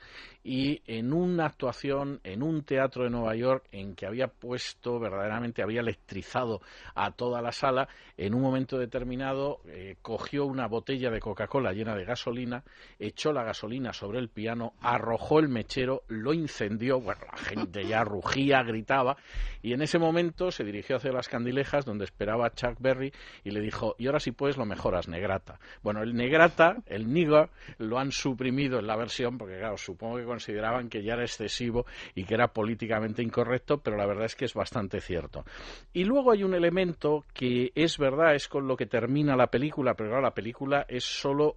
Y en una actuación en un teatro de Nueva York en que había puesto, verdaderamente había electrizado a toda la sala, en un momento determinado eh, cogió una botella de Coca-Cola llena de gasolina, echó la gasolina sobre el piano, arrojó el mechero, lo incendió, bueno, la gente ya rugía, gritaba, y en ese momento se dirigió hacia las candilejas donde esperaba Chuck Berry y le dijo, y ahora si puedes lo mejoras, negrata. Bueno, el negrata, el nigger, lo han suprimido en la versión, porque claro, supongo que consideraban que ya era excesivo y que era políticamente incorrecto, pero la verdad es que es bastante cierto. Y luego hay un elemento que es verdad, es con lo que termina la película, pero la película es solo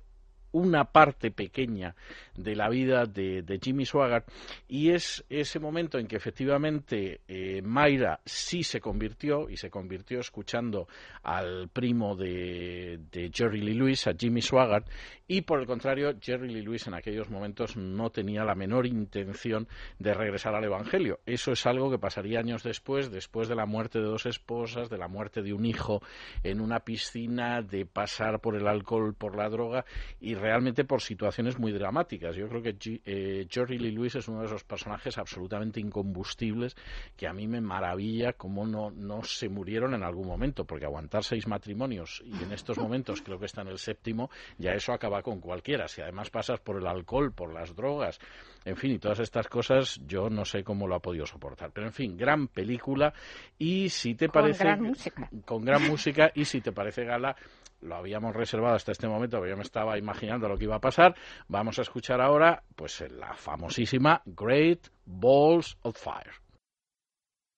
una parte pequeña de la vida de, Jimmy Swaggart y es ese momento en que efectivamente eh, Mayra sí se convirtió y se convirtió escuchando al primo de, de Jerry Lee Lewis, a Jimmy Swaggart, y por el contrario Jerry Lee Lewis en aquellos momentos no tenía la menor intención de regresar al Evangelio. Eso es algo que pasaría años después, después de la muerte de dos esposas, de la muerte de un hijo en una piscina, de pasar por el alcohol, por la droga y realmente por situaciones muy dramáticas. Yo creo que G- eh, Jerry Lee Lewis es uno de esos personajes absolutamente incombustibles que a mí me maravilla cómo no, no se murieron en algún momento, porque aguantar seis matrimonios y en estos momentos creo que está en el séptimo, ya eso acaba con cualquiera. Si además pasas por el alcohol, por las drogas, en fin, y todas estas cosas, yo no sé cómo lo ha podido soportar. Pero en fin, gran película y si te Con parece... gran música. Con gran música y si te parece, Gala, lo habíamos reservado hasta este momento, porque yo me estaba imaginando lo que iba a pasar. Vamos a escuchar ahora, pues, la famosísima Great Balls of Fire.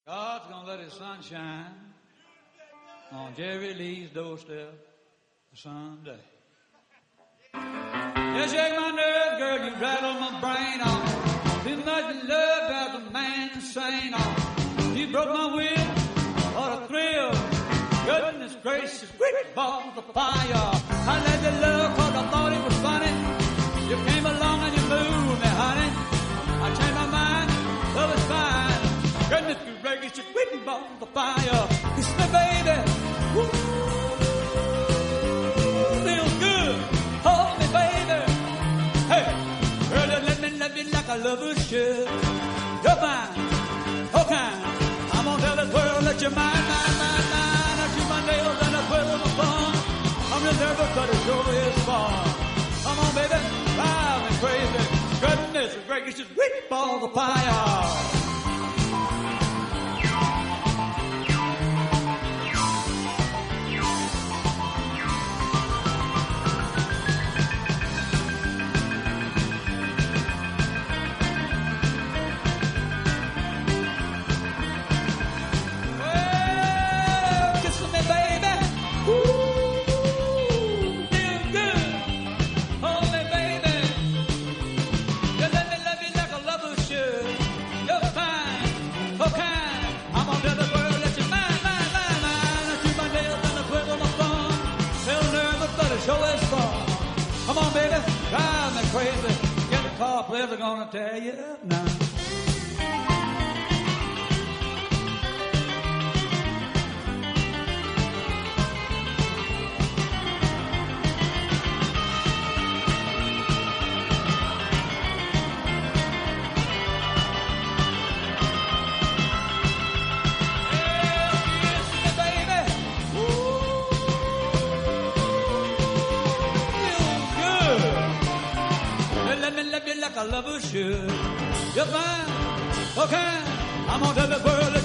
God's gonna let his sun shine on Jerry Lee's Sunday. Goodness gracious, great balls of fire. I let you love cause I thought it was funny. You came along and you moved me, honey. I changed my mind, love is fine. Goodness gracious, great balls of fire. But it sure is fun. Come on, baby, drive me crazy. Goodness gracious, great balls of fire. Crazy. Get the car players are gonna tell you should. You're okay, I'm gonna deliver.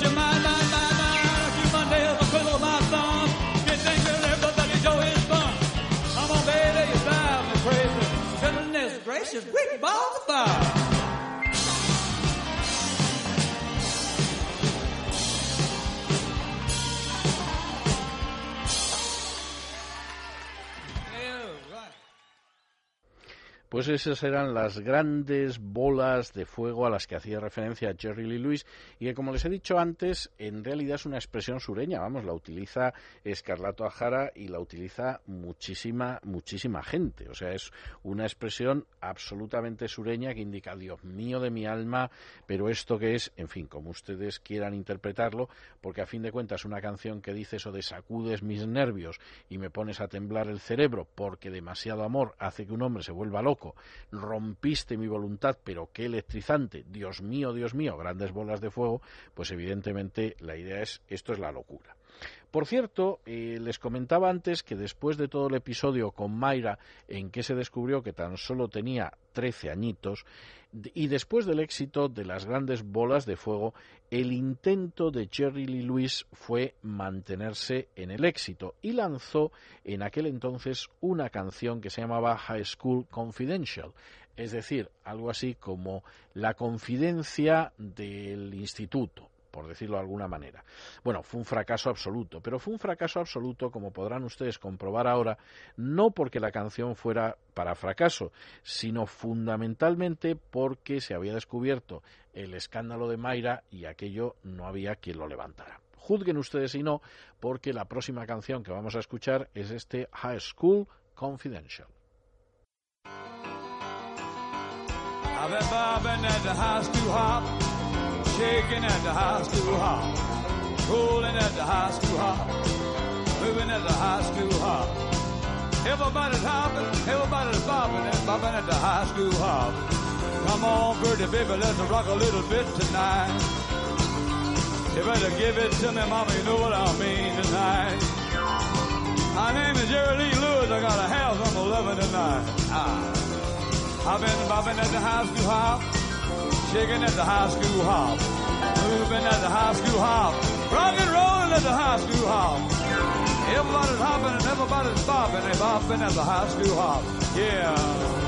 Pues esas eran las grandes bolas de fuego a las que hacía referencia Jerry Lee Lewis y que, como les he dicho antes, en realidad es una expresión sureña. Vamos, la utiliza Escarlato Ajara y la utiliza muchísima, muchísima gente. O sea, es una expresión absolutamente sureña que indica, Dios mío de mi alma, pero esto que es, en fin, como ustedes quieran interpretarlo, porque a fin de cuentas una canción que dice eso de sacudes mis nervios y me pones a temblar el cerebro porque demasiado amor hace que un hombre se vuelva loco rompiste mi voluntad, pero qué electrizante, Dios mío, Dios mío, grandes bolas de fuego, pues evidentemente la idea es, esto es la locura. Por cierto, eh, les comentaba antes que después de todo el episodio con Mayra, en que se descubrió que tan solo tenía 13 añitos, y después del éxito de las grandes bolas de fuego, el intento de Jerry Lee Lewis fue mantenerse en el éxito y lanzó en aquel entonces una canción que se llamaba High School Confidential, es decir, algo así como la confidencia del instituto por decirlo de alguna manera. Bueno, fue un fracaso absoluto, pero fue un fracaso absoluto, como podrán ustedes comprobar ahora, no porque la canción fuera para fracaso, sino fundamentalmente porque se había descubierto el escándalo de Mayra y aquello no había quien lo levantara. Juzguen ustedes si no, porque la próxima canción que vamos a escuchar es este High School Confidential. Shaking at the high school hop, rolling at the high school hop, moving at the high school hop. Everybody's hopping, everybody's bobbing and bobbing at the high school hop. Come on, pretty baby, let's rock a little bit tonight. You better give it to me, mama, you know what I mean tonight. My name is Jerry Lee Lewis, I got a house I'm 11 tonight. Ah. I've been bobbing at the high school hop, shaking at the high school hop, moving at the high school hop, rock and rolling at the high school hop. Everybody's hopping and everybody's bobbing, they bopping at the high school hop. Yeah.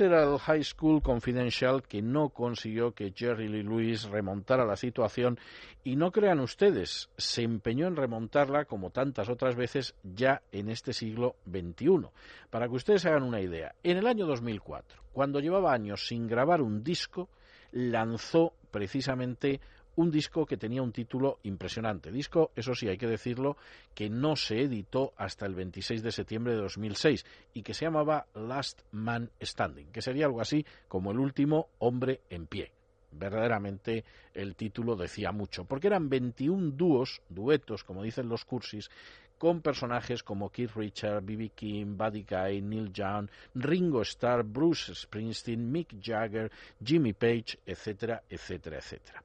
El High School Confidential que no consiguió que Jerry Lee Lewis remontara la situación y no crean ustedes, se empeñó en remontarla como tantas otras veces ya en este siglo XXI. Para que ustedes hagan una idea, en el año 2004, cuando llevaba años sin grabar un disco, lanzó precisamente un disco que tenía un título impresionante. Disco, eso sí, hay que decirlo, que no se editó hasta el 26 de septiembre de 2006 y que se llamaba Last Man Standing, que sería algo así como el último hombre en pie. Verdaderamente el título decía mucho, porque eran 21 dúos, duetos, como dicen los cursis, con personajes como Keith Richards, B.B. King, Buddy Guy, Neil Young, Ringo Starr, Bruce Springsteen, Mick Jagger, Jimmy Page, etcétera, etcétera, etcétera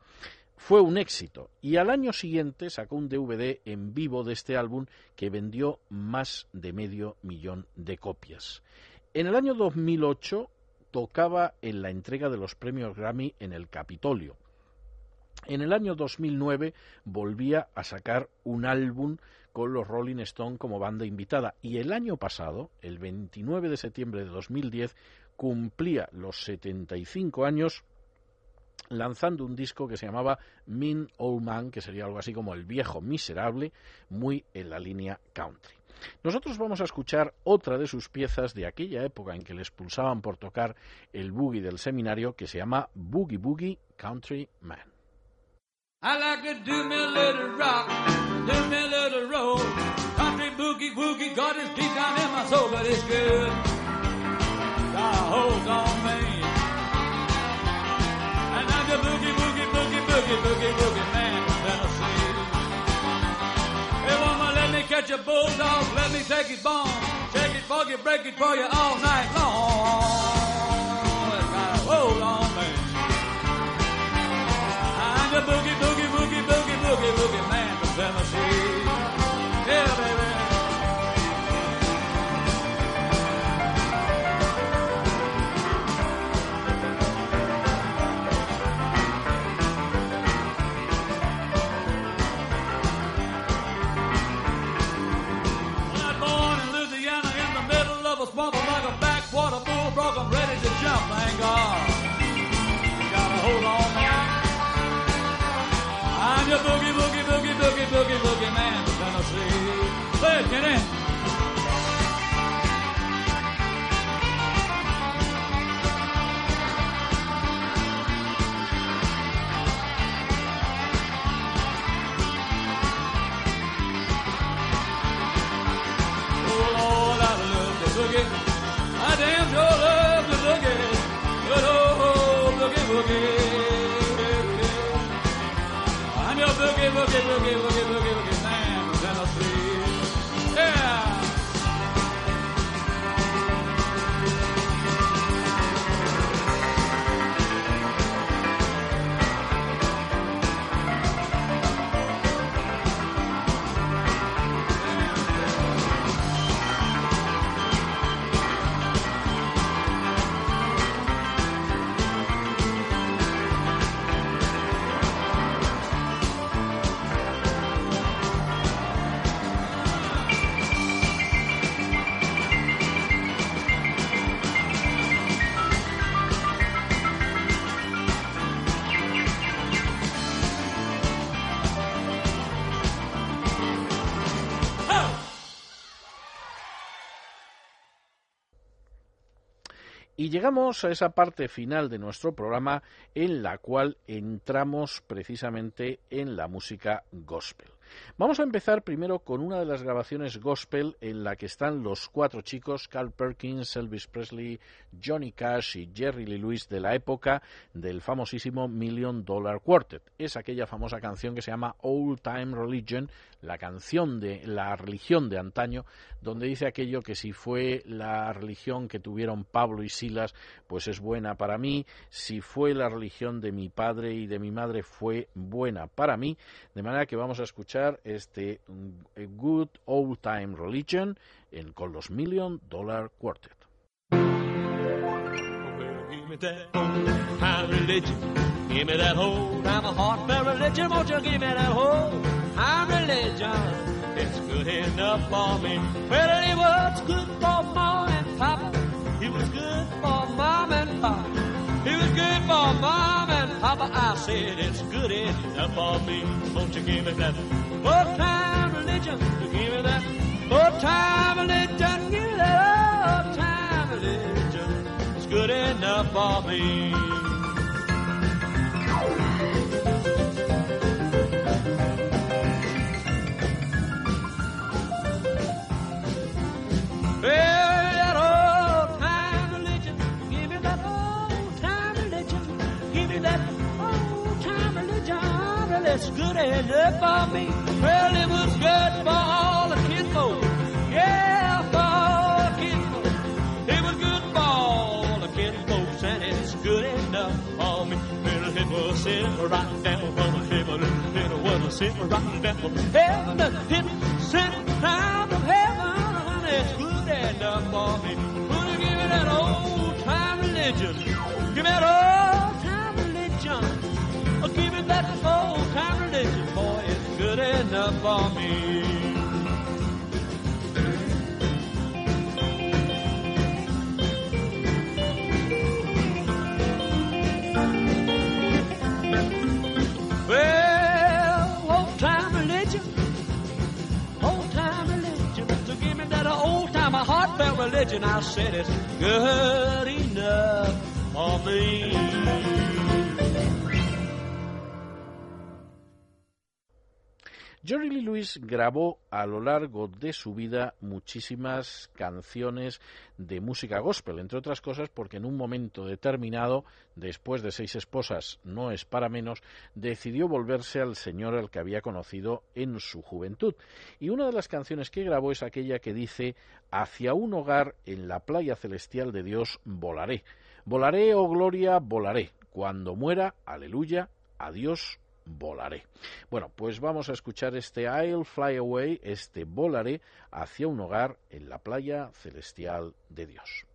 fue un éxito y al año siguiente sacó un DVD en vivo de este álbum que vendió más de medio millón de copias. En el año 2008 tocaba en la entrega de los premios Grammy en el Capitolio. En el año 2009 volvía a sacar un álbum con los Rolling Stone como banda invitada y el año pasado, el 29 de septiembre de 2010, cumplía los 75 años lanzando un disco que se llamaba Mean Old Man, que sería algo así como El viejo miserable, muy en la línea country. Nosotros vamos a escuchar otra de sus piezas de aquella época en que le expulsaban por tocar el boogie del seminario, que se llama Boogie Boogie Country Man. I like to do me little rock, do me little roll. Country boogie woogie got it deep down in my soul, but it's good. On me. The boogie boogie boogie boogie boogie boogie man from Tennessee. Hey woman, let me catch a bulldog, let me take his bone, take it, boogie, break it for you all night long. It's got a hold on me. I'm the boogie, boogie, boogie, boogie, boogie, boogie man from Tennessee. Thank God. Got a hold on me. I'm your boogie, boogie, boogie, boogie, boogie, boogie man. Boogie boogie. Boogie, boogie, boogie, boogie, boogie, llegamos a esa parte final de nuestro programa en la cual entramos precisamente en la música gospel. Vamos a empezar primero con una de las grabaciones gospel en la que están los cuatro chicos, Carl Perkins, Elvis Presley, Johnny Cash y Jerry Lee Lewis de la época del famosísimo Million Dollar Quartet. Es aquella famosa canción que se llama Old Time Religion, la canción de la religión de antaño, donde dice aquello que si fue la religión que tuvieron Pablo y Silas, pues es buena para mí, si fue la religión de mi padre y de mi madre fue buena para mí, de manera que vamos a escuchar este mm, Good Old Time Religion en, con los Million Dollar Quartet. Time religion. You? It's good enough for me. Well, it was good for mom and papa. It was good for mom and papa. It was good for mom and papa. I said it's good enough for me. Won't you give me that old time religion? Give me that old time religion. Give me that old time religion. It's good enough for me. It's good enough for me. Well, it was good for all the kinfolk. Yeah, for all the kinfolk. It was good for all the kinfolks, and it's good enough for me. Well, it was sitting right down from heaven, and it was sitting right down from heaven. It sent down from heaven, it's good enough for me. Will you give me that old time religion? Give me that old for me. Well, old time religion, old time religion. Give me that old time, heartfelt religion. I said it's good enough for me. Jerry Lee Lewis grabó a lo largo de su vida muchísimas canciones de música gospel, entre otras cosas porque en un momento determinado, después de seis esposas, no es para menos, decidió volverse al Señor al que había conocido en su juventud. Y una de las canciones que grabó es aquella que dice Hacia un hogar en la playa celestial de Dios volaré. Volaré, oh gloria, volaré. Cuando muera, aleluya, adiós, volaré. Bueno, pues vamos a escuchar este I'll Fly Away, este volaré hacia un hogar en la playa celestial de Dios.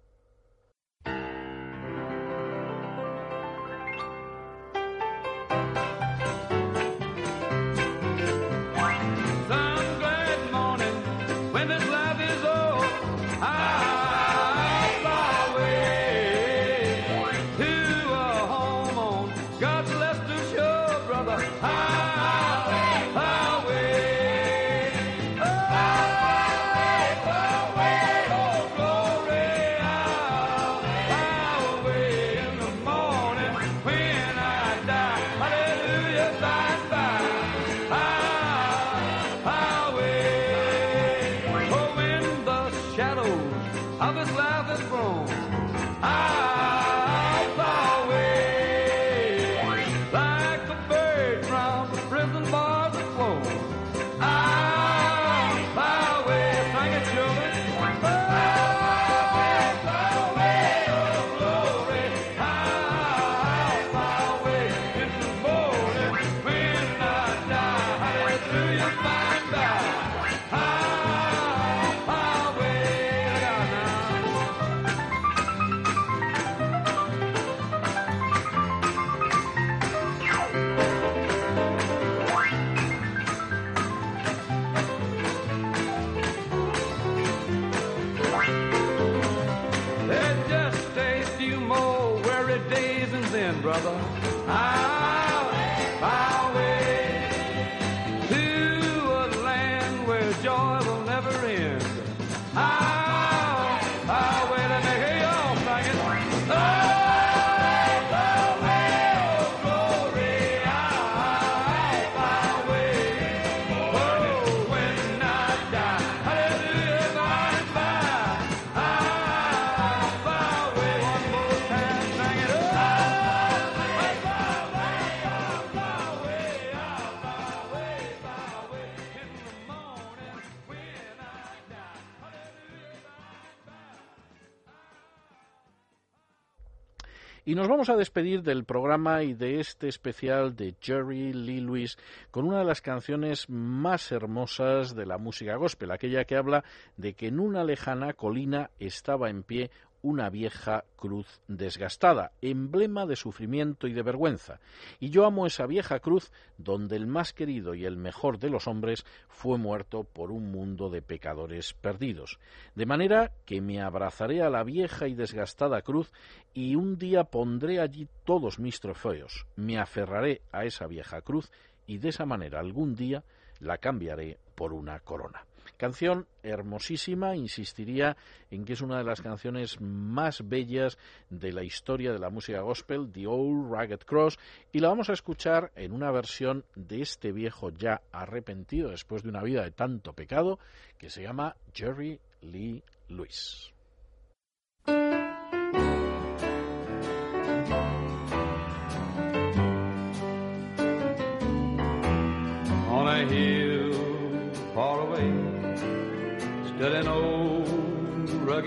Y nos vamos a despedir del programa y de este especial de Jerry Lee Lewis con una de las canciones más hermosas de la música gospel, aquella que habla de que en una lejana colina estaba en pie una vieja cruz desgastada, emblema de sufrimiento y de vergüenza. Y yo amo esa vieja cruz donde el más querido y el mejor de los hombres fue muerto por un mundo de pecadores perdidos. De manera que me abrazaré a la vieja y desgastada cruz y un día pondré allí todos mis trofeos, me aferraré a esa vieja cruz y de esa manera algún día la cambiaré por una corona. Canción hermosísima, insistiría en que es una de las canciones más bellas de la historia de la música gospel, The Old Ragged Cross, y la vamos a escuchar en una versión de este viejo ya arrepentido después de una vida de tanto pecado, que se llama Jerry Lee Lewis.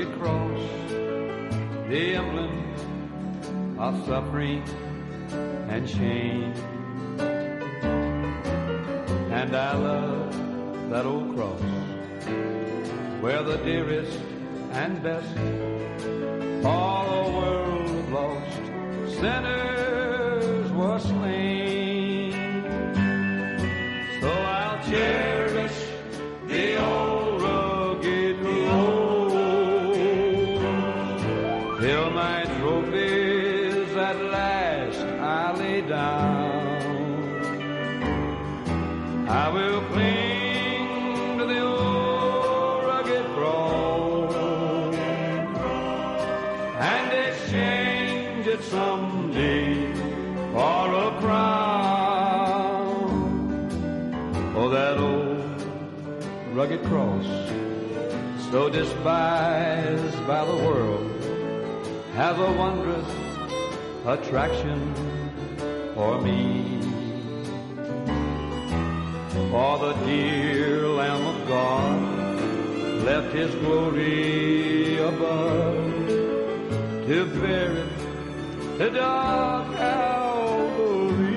Rugged cross, the emblem of suffering and shame. And I love that old cross where the dearest and best all the world lost sinners so despised by the world, has a wondrous attraction for me. For the dear Lamb of God left his glory above to bear it to dark Calvary.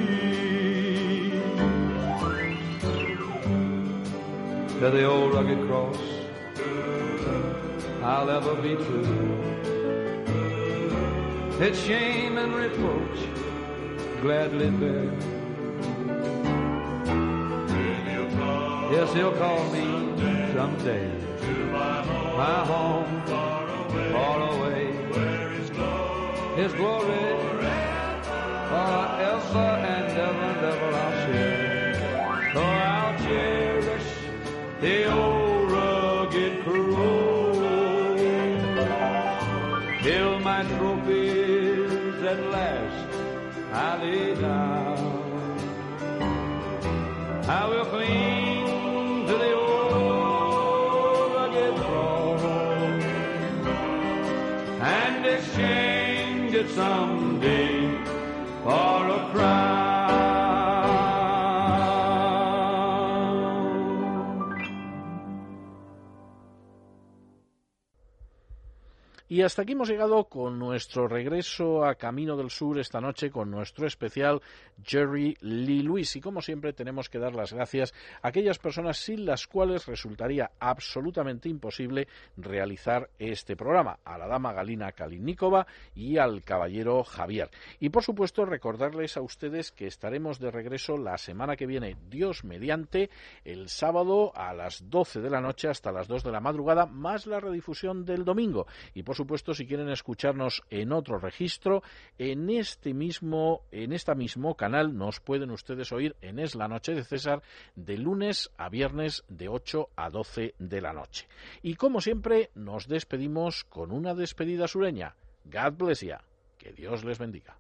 To the old rugged cross, I'll ever be true. Its shame and reproach gladly bear. Yes, he'll call me someday. to My home, far away. His glory, forever and ever and ever I'll share. So I'll cherish the old my trophies at last I lay down. I will cling to the old rugged cross and exchange it someday for a crown. Y hasta aquí hemos llegado con nuestro regreso a Camino del Sur esta noche con nuestro especial Jerry Lee Lewis. Y como siempre tenemos que dar las gracias a aquellas personas sin las cuales resultaría absolutamente imposible realizar este programa. A la dama Galina Kalinikova y al caballero Javier. Y por supuesto recordarles a ustedes que estaremos de regreso la semana que viene, Dios mediante, el sábado a las 12 de la noche hasta las 2 de la madrugada, más la redifusión del domingo. Y por si quieren escucharnos en otro registro, en este mismo, en este mismo canal nos pueden ustedes oír en Es la Noche de César de lunes a viernes de 8 a 12 de la noche. Y como siempre, nos despedimos con una despedida sureña. God bless ya. Que Dios les bendiga.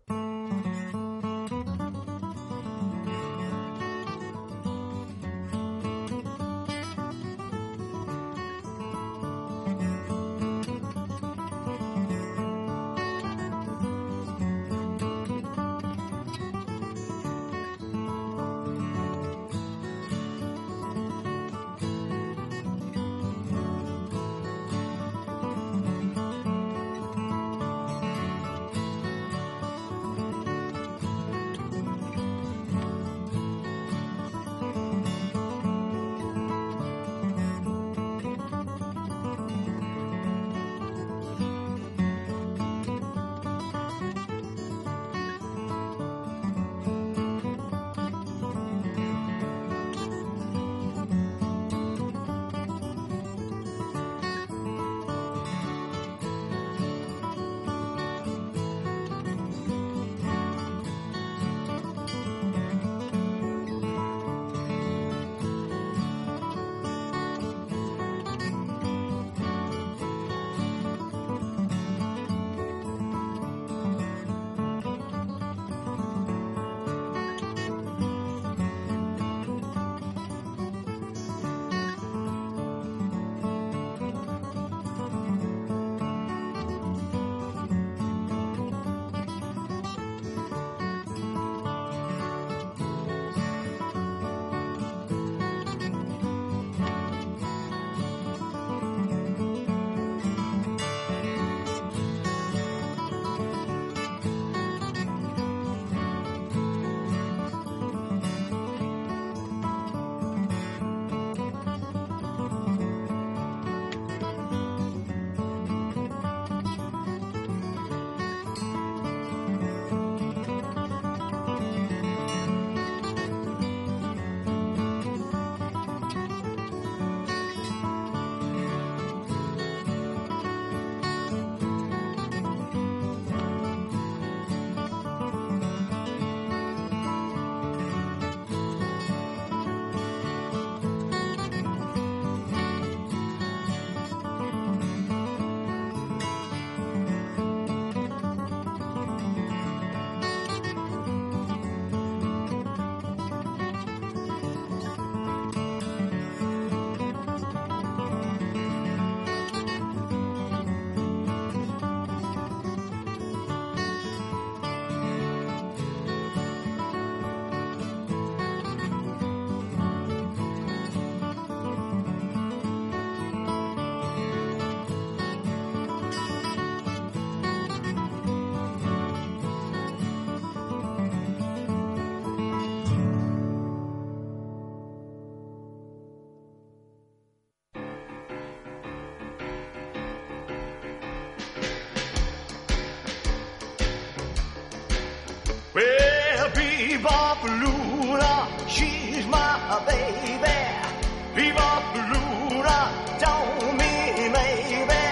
baby. Viva Plura, tell me, baby.